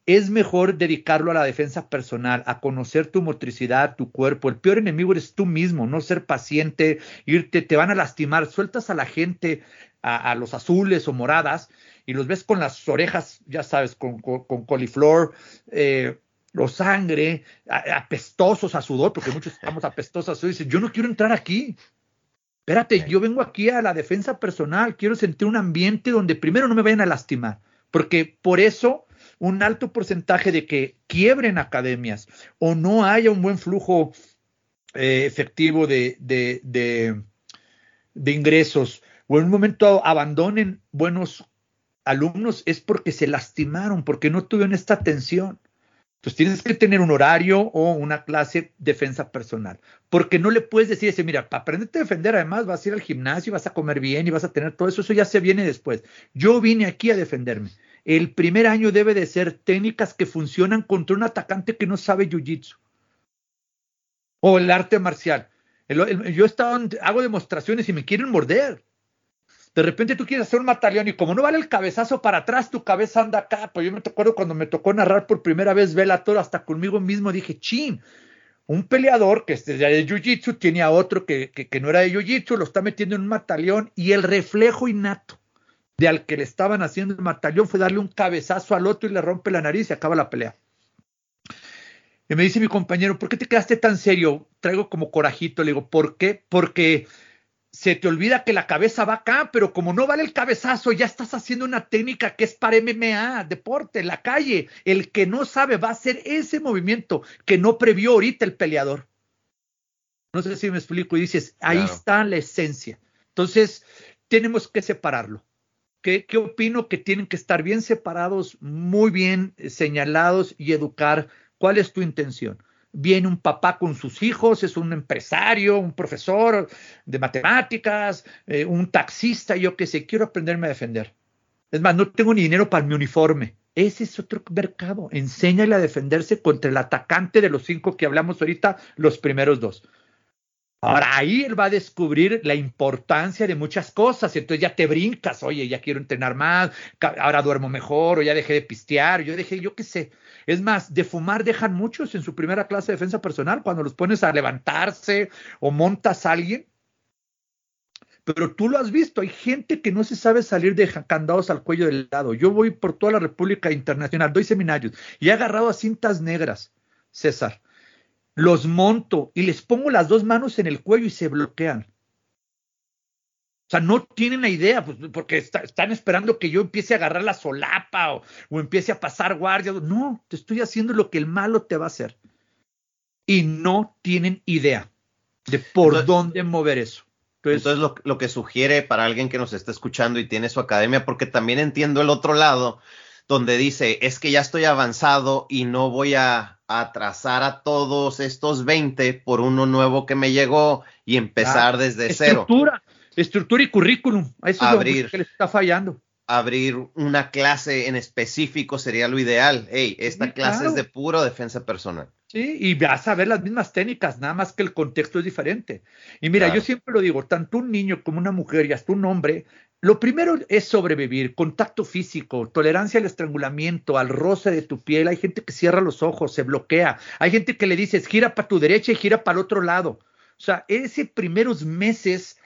es mejor dedicarlo a la defensa personal, a conocer tu motricidad, tu cuerpo. El peor enemigo eres tú mismo, no ser paciente, irte, te van a lastimar. Sueltas a la gente, a, los azules o moradas, y los ves con las orejas, ya sabes, con, con, coliflor, eh, o sangre, apestosos a sudor, porque muchos estamos apestosos a sudor. Y dicen, yo no quiero entrar aquí. Espérate, yo vengo aquí a la defensa personal, quiero sentir un ambiente donde primero no me vayan a lastimar, porque por eso un alto porcentaje de que quiebren academias o no haya un buen flujo eh, efectivo de, de ingresos o en un momento abandonen buenos alumnos es porque se lastimaron, porque no tuvieron esta atención. Pues tienes que tener un horario o una clase defensa personal, porque no le puedes decir ese, mira, para aprenderte a defender, además vas a ir al gimnasio, vas a comer bien y vas a tener todo eso, eso ya se viene después. Yo vine aquí a defenderme. El primer año debe de ser técnicas que funcionan contra un atacante que no sabe jiu-jitsu o el arte marcial. yo he estado, hago demostraciones y me quieren morder. De repente tú quieres hacer un mataleón y como no vale el cabezazo para atrás, tu cabeza anda acá. Pues yo me acuerdo cuando me tocó narrar por primera vez Velator, hasta conmigo mismo dije, chin, un peleador que es de Jiu-Jitsu tiene a otro que, que, no era de Jiu-Jitsu, lo está metiendo en un mataleón y el reflejo innato de al que le estaban haciendo el mataleón fue darle un cabezazo al otro y le rompe la nariz y acaba la pelea. Y me dice mi compañero, ¿por qué te quedaste tan serio? Traigo como corajito. Le digo, ¿por qué? Porque se te olvida que la cabeza va acá, pero como no vale el cabezazo, ya estás haciendo una técnica que es para MMA, deporte, la calle. El que no sabe va a hacer ese movimiento que no previó ahorita el peleador. No sé si me explico y dices, ahí está la esencia. Entonces, tenemos que separarlo. ¿Qué, ¿Qué opino? Que tienen que estar bien separados, muy bien señalados y educar cuál es tu intención viene un papá con sus hijos, es un empresario, un profesor de matemáticas, eh, un taxista, yo qué sé, quiero aprenderme a defender. Es más, no tengo ni dinero para mi uniforme. Ese es otro mercado. Enséñale a defenderse contra el atacante de los cinco que hablamos ahorita, los primeros dos. Ahora ahí él va a descubrir la importancia de muchas cosas. Entonces ya te brincas, oye, ya quiero entrenar más, ahora duermo mejor, o ya dejé de pistear, yo dejé, yo qué sé. Es más, de fumar dejan muchos en su primera clase de defensa personal cuando los pones a levantarse o montas a alguien. Pero tú lo has visto, hay gente que no se sabe salir de candados al cuello del lado. Yo voy por toda la República Internacional, doy seminarios y he agarrado a cintas negras, César. Los monto y les pongo las dos manos en el cuello y se bloquean. O sea, no tienen la idea, pues, porque están esperando que yo empiece a agarrar la solapa o, empiece a pasar guardia. No, te estoy haciendo lo que el malo te va a hacer. Y no tienen idea de por dónde mover eso. Entonces, lo, que sugiere para alguien que nos está escuchando y tiene su academia, porque también entiendo el otro lado, donde dice, es que ya estoy avanzado y no voy a atrasar a todos estos 20 por uno nuevo que me llegó y empezar desde cero. Estructura y currículum. eso abrir, es lo que le está fallando. Abrir una clase en específico sería lo ideal. Hey, esta clase es de puro defensa personal. Sí, y vas a ver las mismas técnicas, nada más que el contexto es diferente. Y mira, yo siempre lo digo, tanto un niño como una mujer y hasta un hombre, lo primero es sobrevivir, contacto físico, tolerancia al estrangulamiento, al roce de tu piel. Hay gente que cierra los ojos, se bloquea. Hay gente que le dices, gira para tu derecha y gira para el otro lado. O sea, ese primeros meses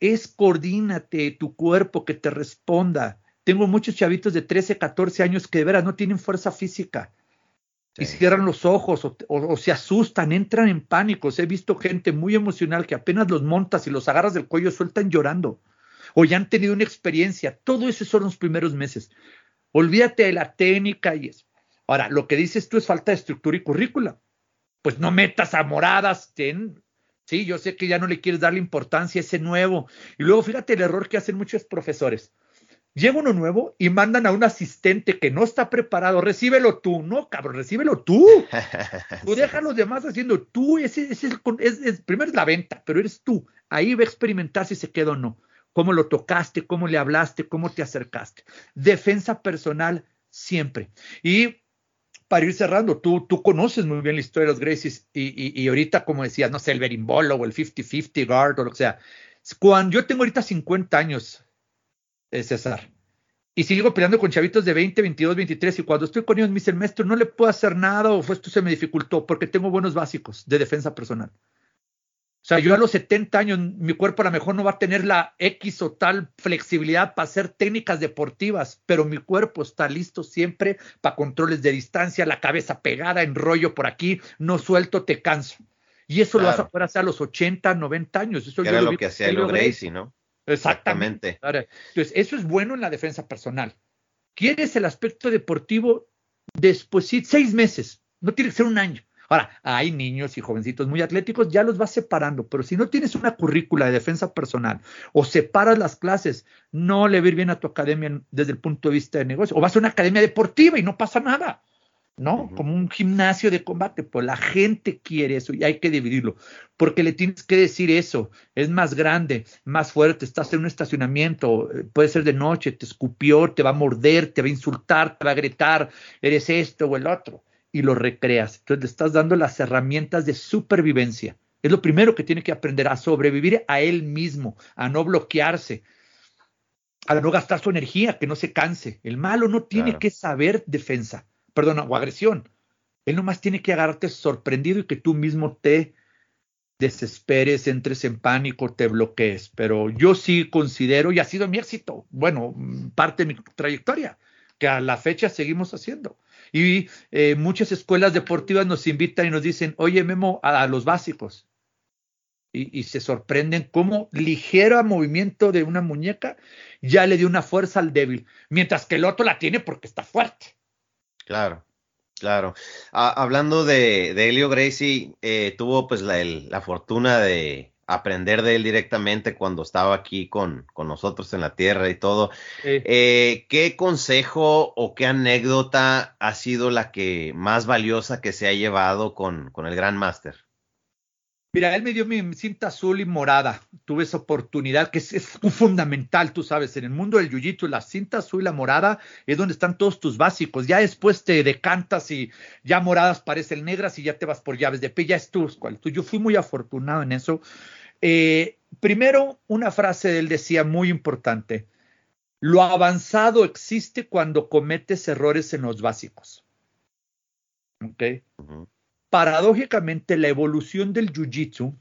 es coordínate tu cuerpo que te responda. Tengo muchos chavitos de 13, 14 años que de veras no tienen fuerza física y cierran los ojos o, se asustan, entran en pánico. He visto gente muy emocional que apenas los montas y los agarras del cuello sueltan llorando o ya han tenido una experiencia. Todo eso son los primeros meses. Olvídate de la técnica y eso. Ahora, lo que dices tú es falta de estructura y currícula. Pues no metas a moradas, ten Sí, yo sé que ya no le quieres darle importancia a ese nuevo. Y luego fíjate el error que hacen muchos profesores. Llega uno nuevo y mandan a un asistente que no está preparado, recíbelo tú. No, cabrón, recíbelo tú. Tú deja a los demás haciendo tú. Ese, ese es, primero es la venta, pero eres tú. Ahí va a experimentar si se queda o no. Cómo lo tocaste, cómo le hablaste, cómo te acercaste. Defensa personal siempre. Y para ir cerrando, tú, tú conoces muy bien la historia de los Gracies y, y, ahorita, como decías, no sé, el berimbolo o el 50-50 guard o lo que sea. Cuando yo tengo ahorita 50 años, eh, César, y sigo peleando con chavitos de 20, 22, 23, y cuando estoy con ellos me dicen, maestro, no le puedo hacer nada o esto se me dificultó porque tengo buenos básicos de defensa personal. O sea, yo a los 70 años, mi cuerpo a lo mejor no va a tener la X o tal flexibilidad para hacer técnicas deportivas, pero mi cuerpo está listo siempre para controles de distancia, la cabeza pegada, en rollo por aquí, no suelto, te canso. Y eso lo vas a poder hacer a los 80, 90 años. Eso era lo, que hacía el Gracie, ¿no? Exactamente. Entonces, eso es bueno en la defensa personal. ¿Quieres el aspecto deportivo? Después, sí, seis meses, no tiene que ser un año. Ahora, hay niños y jovencitos muy atléticos, ya los vas separando, pero si no tienes una currícula de defensa personal o separas las clases, no le va a ir bien a tu academia desde el punto de vista de negocio. O vas a una academia deportiva y no pasa nada. ¿no? Como un gimnasio de combate, pues la gente quiere eso y hay que dividirlo, porque le tienes que decir eso, es más grande, más fuerte, estás en un estacionamiento, eh, puede ser de noche, te escupió, te va a morder, te va a insultar, te va a gritar, eres esto o el otro, y lo recreas. Entonces le estás dando las herramientas de supervivencia. Es lo primero que tiene que aprender a sobrevivir a él mismo, a no bloquearse, a no gastar su energía, que no se canse. El malo no tiene que saber defensa perdón, o agresión. Él nomás tiene que agarrarte sorprendido y que tú mismo te desesperes, entres en pánico, te bloquees. Pero yo sí considero, y ha sido mi éxito, bueno, parte de mi trayectoria, que a la fecha seguimos haciendo. Y eh, muchas escuelas deportivas nos invitan y nos dicen, oye Memo, a, los básicos. Y, y, se sorprenden cómo ligero movimiento de una muñeca ya le dio una fuerza al débil, mientras que el otro la tiene porque está fuerte. Claro, claro. Ah, hablando de, de, Helio Gracie, eh, tuvo pues la, fortuna de aprender de él directamente cuando estaba aquí con, con nosotros en la tierra y todo. Eh, ¿Qué consejo o qué anécdota ha sido la que más valiosa que se ha llevado con, con el Gran Master? Mira, él me dio mi cinta azul y morada. Tuve esa oportunidad que es, fundamental, tú sabes, en el mundo del jiu la cinta azul y la morada es donde están todos tus básicos. Ya después te decantas y ya moradas parecen negras y ya te vas por llaves de pe, ya es tu cual. Yo fui muy afortunado en eso. Eh, primero, una frase de él decía muy importante. Lo avanzado existe cuando cometes errores en los básicos. ¿Ok? Paradójicamente la evolución del jiu-jitsu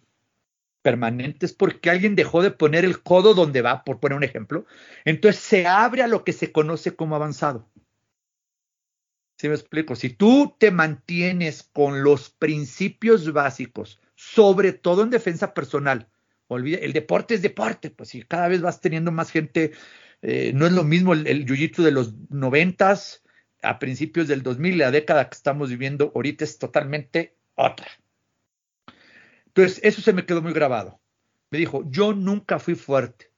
permanente es porque alguien dejó de poner el codo donde va, por poner un ejemplo, entonces se abre a lo que se conoce como avanzado. ¿Sí me explico? Si tú te mantienes con los principios básicos, sobre todo en defensa personal, olvide, el deporte es deporte, pues si cada vez vas teniendo más gente, eh, no es lo mismo el, el jiu-jitsu de los noventas, a principios del 2000, la década que estamos viviendo ahorita es totalmente otra. Entonces, eso se me quedó muy grabado. Me dijo, yo nunca fui fuerte.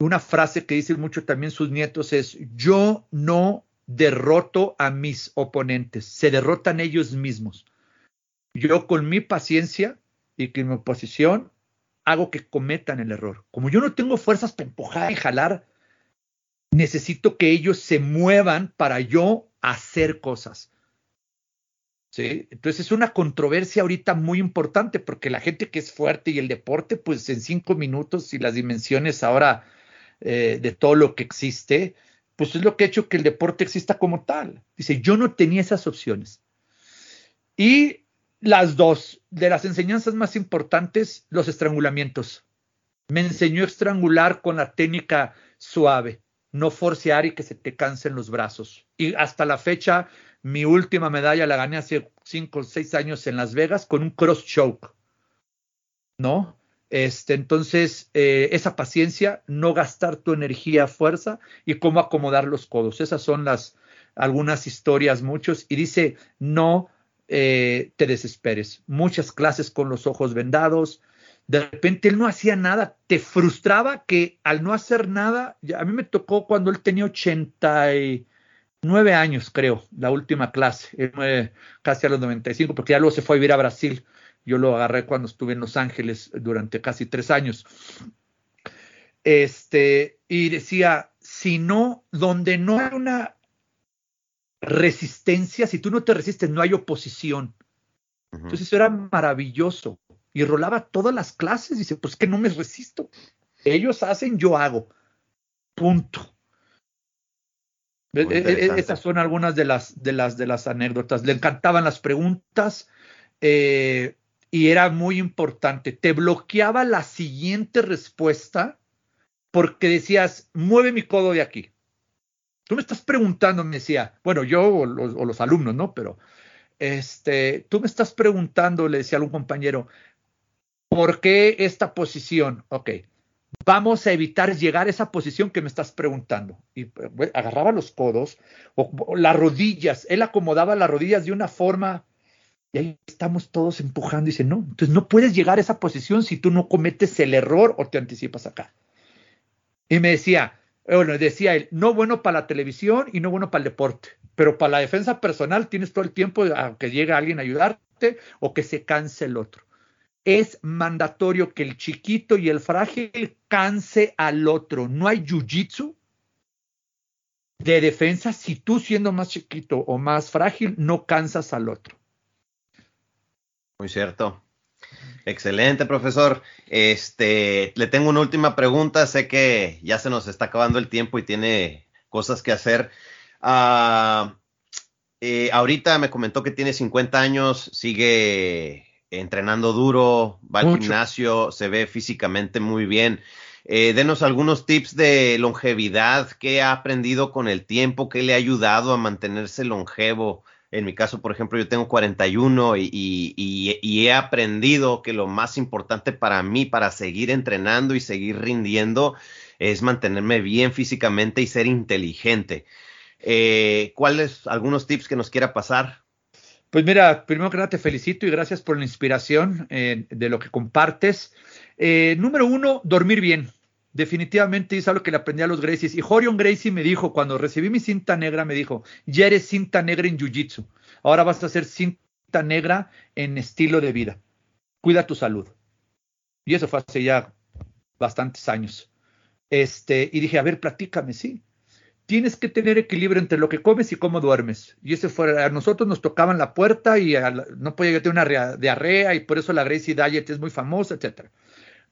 Una frase que dicen mucho también sus nietos es, yo no derroto a mis oponentes, se derrotan ellos mismos. Yo con mi paciencia y con mi oposición hago que cometan el error. Como yo no tengo fuerzas para empujar y jalar, necesito que ellos se muevan para yo hacer cosas. ¿Sí? Entonces es una controversia ahorita muy importante porque la gente que es fuerte y el deporte, pues en cinco minutos y las dimensiones ahora eh, de todo lo que existe, pues es lo que ha hecho que el deporte exista como tal. Dice, yo no tenía esas opciones. Y las dos, de las enseñanzas más importantes, los estrangulamientos. Me enseñó a estrangular con la técnica suave no forcear y que se te cansen los brazos. Y hasta la fecha, mi última medalla la gané hace cinco o seis años en Las Vegas con un cross choke. ¿No? Este, entonces, eh, esa paciencia, no gastar tu energía, fuerza y cómo acomodar los codos. Esas son las algunas historias, muchos. Y dice, no eh, te desesperes. Muchas clases con los ojos vendados, de repente él no hacía nada, te frustraba que al no hacer nada, a mí me tocó cuando él tenía 89 años, creo, la última clase, casi a los 95, porque ya luego se fue a vivir a Brasil. Yo lo agarré cuando estuve en Los Ángeles durante casi tres años. Este, y decía, si no, donde no hay una resistencia, si tú no te resistes, no hay oposición. Entonces eso era maravilloso y rolaba todas las clases. Dice, pues que no me resisto. Ellos hacen, yo hago. Punto. E, e, e, Estas son algunas de las, de las, de las anécdotas. Le encantaban las preguntas eh, y era muy importante. Te bloqueaba la siguiente respuesta porque decías, mueve mi codo de aquí. Tú me estás preguntando, me decía, bueno, yo o los, o los alumnos, ¿no? Pero este, tú me estás preguntando, le decía a algún compañero, ¿Por qué esta posición? Ok, vamos a evitar llegar a esa posición que me estás preguntando. Y agarraba los codos o, las rodillas, él acomodaba las rodillas de una forma Y ahí estamos todos empujando y dice, no, entonces no puedes llegar a esa posición si tú no cometes el error o te anticipas acá. Y me decía, bueno, decía él, no bueno para la televisión y no bueno para el deporte, pero para la defensa personal tienes todo el tiempo a que llegue alguien a ayudarte o que se canse el otro. Es mandatorio que el chiquito y el frágil canse al otro. No hay jiu-jitsu de defensa si tú siendo más chiquito o más frágil no cansas al otro. Muy cierto. Excelente, profesor. Este, le tengo una última pregunta. Sé que ya se nos está acabando el tiempo y tiene cosas que hacer. Eh, ahorita me comentó que tiene 50 años, sigue entrenando duro, va al gimnasio, se ve físicamente muy bien. Eh, denos algunos tips de longevidad, qué ha aprendido con el tiempo, qué le ha ayudado a mantenerse longevo en mi caso, por ejemplo, yo tengo 41 y, y, he aprendido que lo más importante para mí, para seguir entrenando y seguir rindiendo, es mantenerme bien físicamente y ser inteligente. Eh, ¿Cuáles algunos tips que nos quiera pasar? Pues mira, primero que nada te felicito y gracias por la inspiración eh, de lo que compartes. Eh, número uno, dormir bien definitivamente es algo que le aprendí a los Gracies. Y Jorion Gracie me dijo, cuando recibí mi cinta negra, me dijo, ya eres cinta negra en Jiu-Jitsu. Ahora vas a ser cinta negra en estilo de vida. Cuida tu salud. Y eso fue hace ya bastantes años. Este, y dije, a ver, platícame, sí. Tienes que tener equilibrio entre lo que comes y cómo duermes. Y ese fue, a nosotros nos tocaban la puerta y no podía tener una diarrea y por eso la Gracie Diet es muy famosa, etc.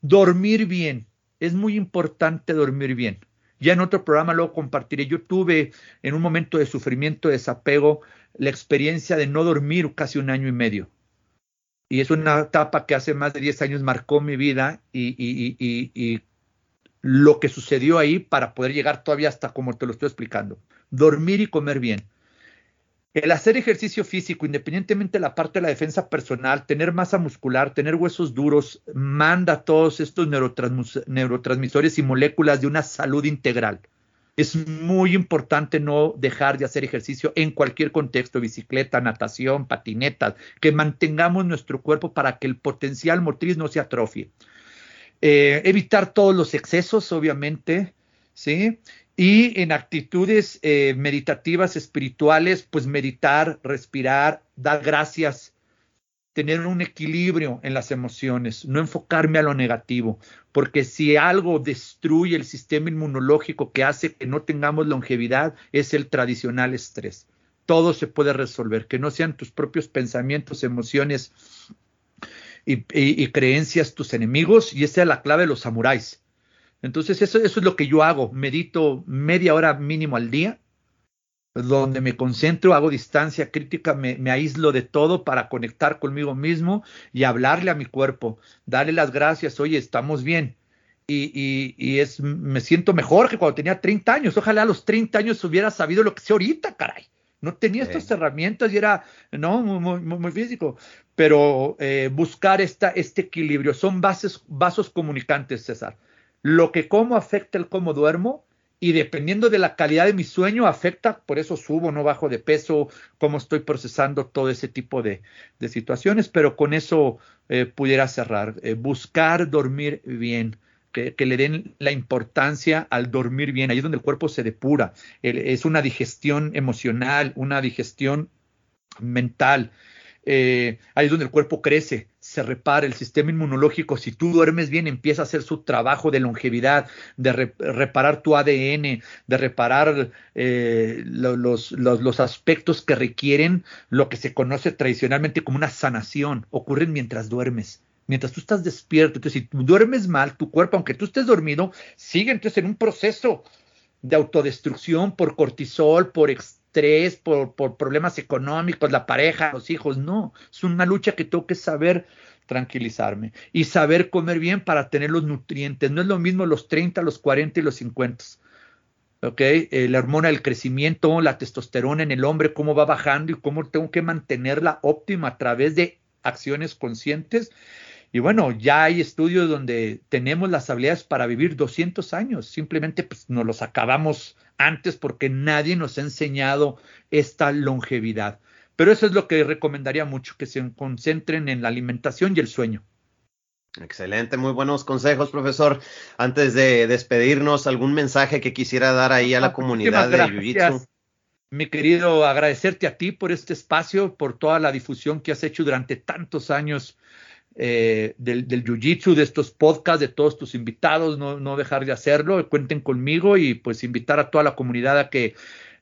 Dormir bien es muy importante dormir bien. Ya en otro programa lo compartiré. Yo tuve en un momento de sufrimiento, de desapego, la experiencia de no dormir casi un año y medio. Y es una etapa que hace más de 10 años marcó mi vida y, y lo que sucedió ahí para poder llegar todavía hasta como te lo estoy explicando. Dormir y comer bien. El hacer ejercicio físico, independientemente de la parte de la defensa personal, tener masa muscular, tener huesos duros, manda todos estos neurotransmisores y moléculas de una salud integral. Es muy importante no dejar de hacer ejercicio en cualquier contexto, bicicleta, natación, patinetas, que mantengamos nuestro cuerpo para que el potencial motriz no se atrofie. Eh, evitar todos los excesos, obviamente, ¿sí? Y en actitudes eh, meditativas, espirituales, pues meditar, respirar, dar gracias, tener un equilibrio en las emociones, no enfocarme a lo negativo, porque si algo destruye el sistema inmunológico que hace que no tengamos longevidad, es el tradicional estrés. Todo se puede resolver, que no sean tus propios pensamientos, emociones y, y creencias tus enemigos, y esa es la clave de los samuráis entonces, eso, eso es lo que yo hago. Medito media hora mínimo al día, donde me concentro, hago distancia crítica, me, aíslo de todo para conectar conmigo mismo y hablarle a mi cuerpo, darle las gracias, oye, estamos bien. Y, y, es, me siento mejor que cuando tenía 30 años. Ojalá a los 30 años hubiera sabido lo que sé ahorita, caray. No tenía estas herramientas y era, no, muy, muy, físico. Pero eh, buscar esta, este equilibrio, son bases, vasos comunicantes, César. Lo que como afecta el cómo duermo y dependiendo de la calidad de mi sueño afecta, por eso subo, no bajo de peso, cómo estoy procesando todo ese tipo de, situaciones, pero con eso eh, pudiera cerrar. Eh, buscar dormir bien. Que, le den la importancia al dormir bien, ahí es donde el cuerpo se depura, es una digestión emocional, una digestión mental, eh, ahí es donde el cuerpo crece, se repara el sistema inmunológico. Si tú duermes bien, empieza a hacer su trabajo de longevidad, de reparar tu ADN, de reparar eh, los, los, aspectos que requieren lo que se conoce tradicionalmente como una sanación. Ocurren mientras duermes. Mientras tú estás despierto, entonces si tú duermes mal, tu cuerpo, aunque tú estés dormido, sigue entonces en un proceso de autodestrucción por cortisol, por estrés, por, por problemas económicos, la pareja, los hijos. No, es una lucha que tengo que saber tranquilizarme y saber comer bien para tener los nutrientes. No es lo mismo los 30, los 40 y los 50. ¿Ok? Eh, la hormona del crecimiento, la testosterona en el hombre, cómo va bajando y cómo tengo que mantenerla óptima a través de acciones conscientes. Y bueno, ya hay estudios donde tenemos las habilidades para vivir 200 años, simplemente pues, nos los acabamos antes porque nadie nos ha enseñado esta longevidad. pero eso es lo que recomendaría mucho, que se concentren en la alimentación y el sueño. Excelente, muy buenos consejos, profesor. Antes de despedirnos, ¿algún mensaje que quisiera dar ahí a la comunidad de Jiu-Jitsu? Mi querido, agradecerte a ti por este espacio, por toda la difusión que has hecho durante tantos años eh, del, Jiu-Jitsu, de estos podcasts, de todos tus invitados, no, no dejar de hacerlo, cuenten conmigo y pues invitar a toda la comunidad a que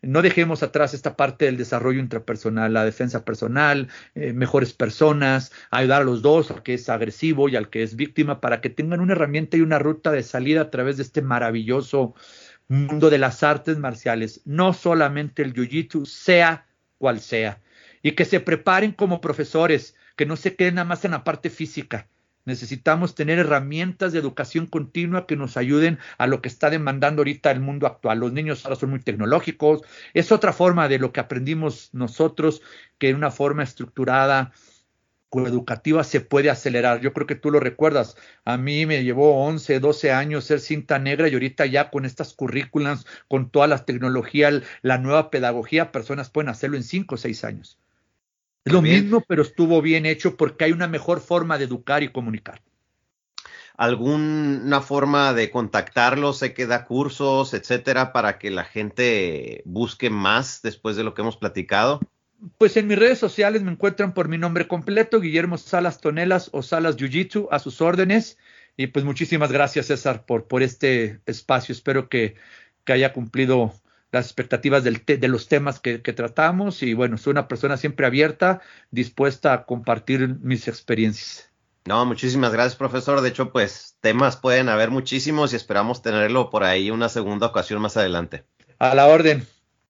no dejemos atrás esta parte del desarrollo intrapersonal, la defensa personal, eh, mejores personas, ayudar a los dos, al que es agresivo y al que es víctima, para que tengan una herramienta y una ruta de salida a través de este maravilloso mundo de las artes marciales, no solamente el jiu-jitsu, sea cual sea, y que se preparen como profesores, que no se queden nada más en la parte física, Necesitamos tener herramientas de educación continua que nos ayuden a lo que está demandando ahorita el mundo actual. Los niños ahora son muy tecnológicos. Es otra forma de lo que aprendimos nosotros que en una forma estructurada educativa se puede acelerar. Yo creo que tú lo recuerdas. A mí me llevó 11, 12 años ser cinta negra y ahorita ya con estas currículas, con todas las tecnologías, la nueva pedagogía, personas pueden hacerlo en 5 o 6 años. Lo mismo, pero estuvo bien hecho porque hay una mejor forma de educar y comunicar. ¿Alguna forma de contactarlo? Sé que da cursos, etcétera, para que la gente busque más después de lo que hemos platicado. Pues en mis redes sociales me encuentran por mi nombre completo, Guillermo Salas Tonelas o Salas Jiu-Jitsu, a sus órdenes. Y pues muchísimas gracias, César, por, por este espacio. Espero que, que haya cumplido las expectativas del de los temas que, tratamos y bueno, soy una persona siempre abierta, dispuesta a compartir mis experiencias. No, muchísimas gracias, profesor. De hecho, pues temas pueden haber muchísimos y esperamos tenerlo por ahí una segunda ocasión más adelante. A la orden.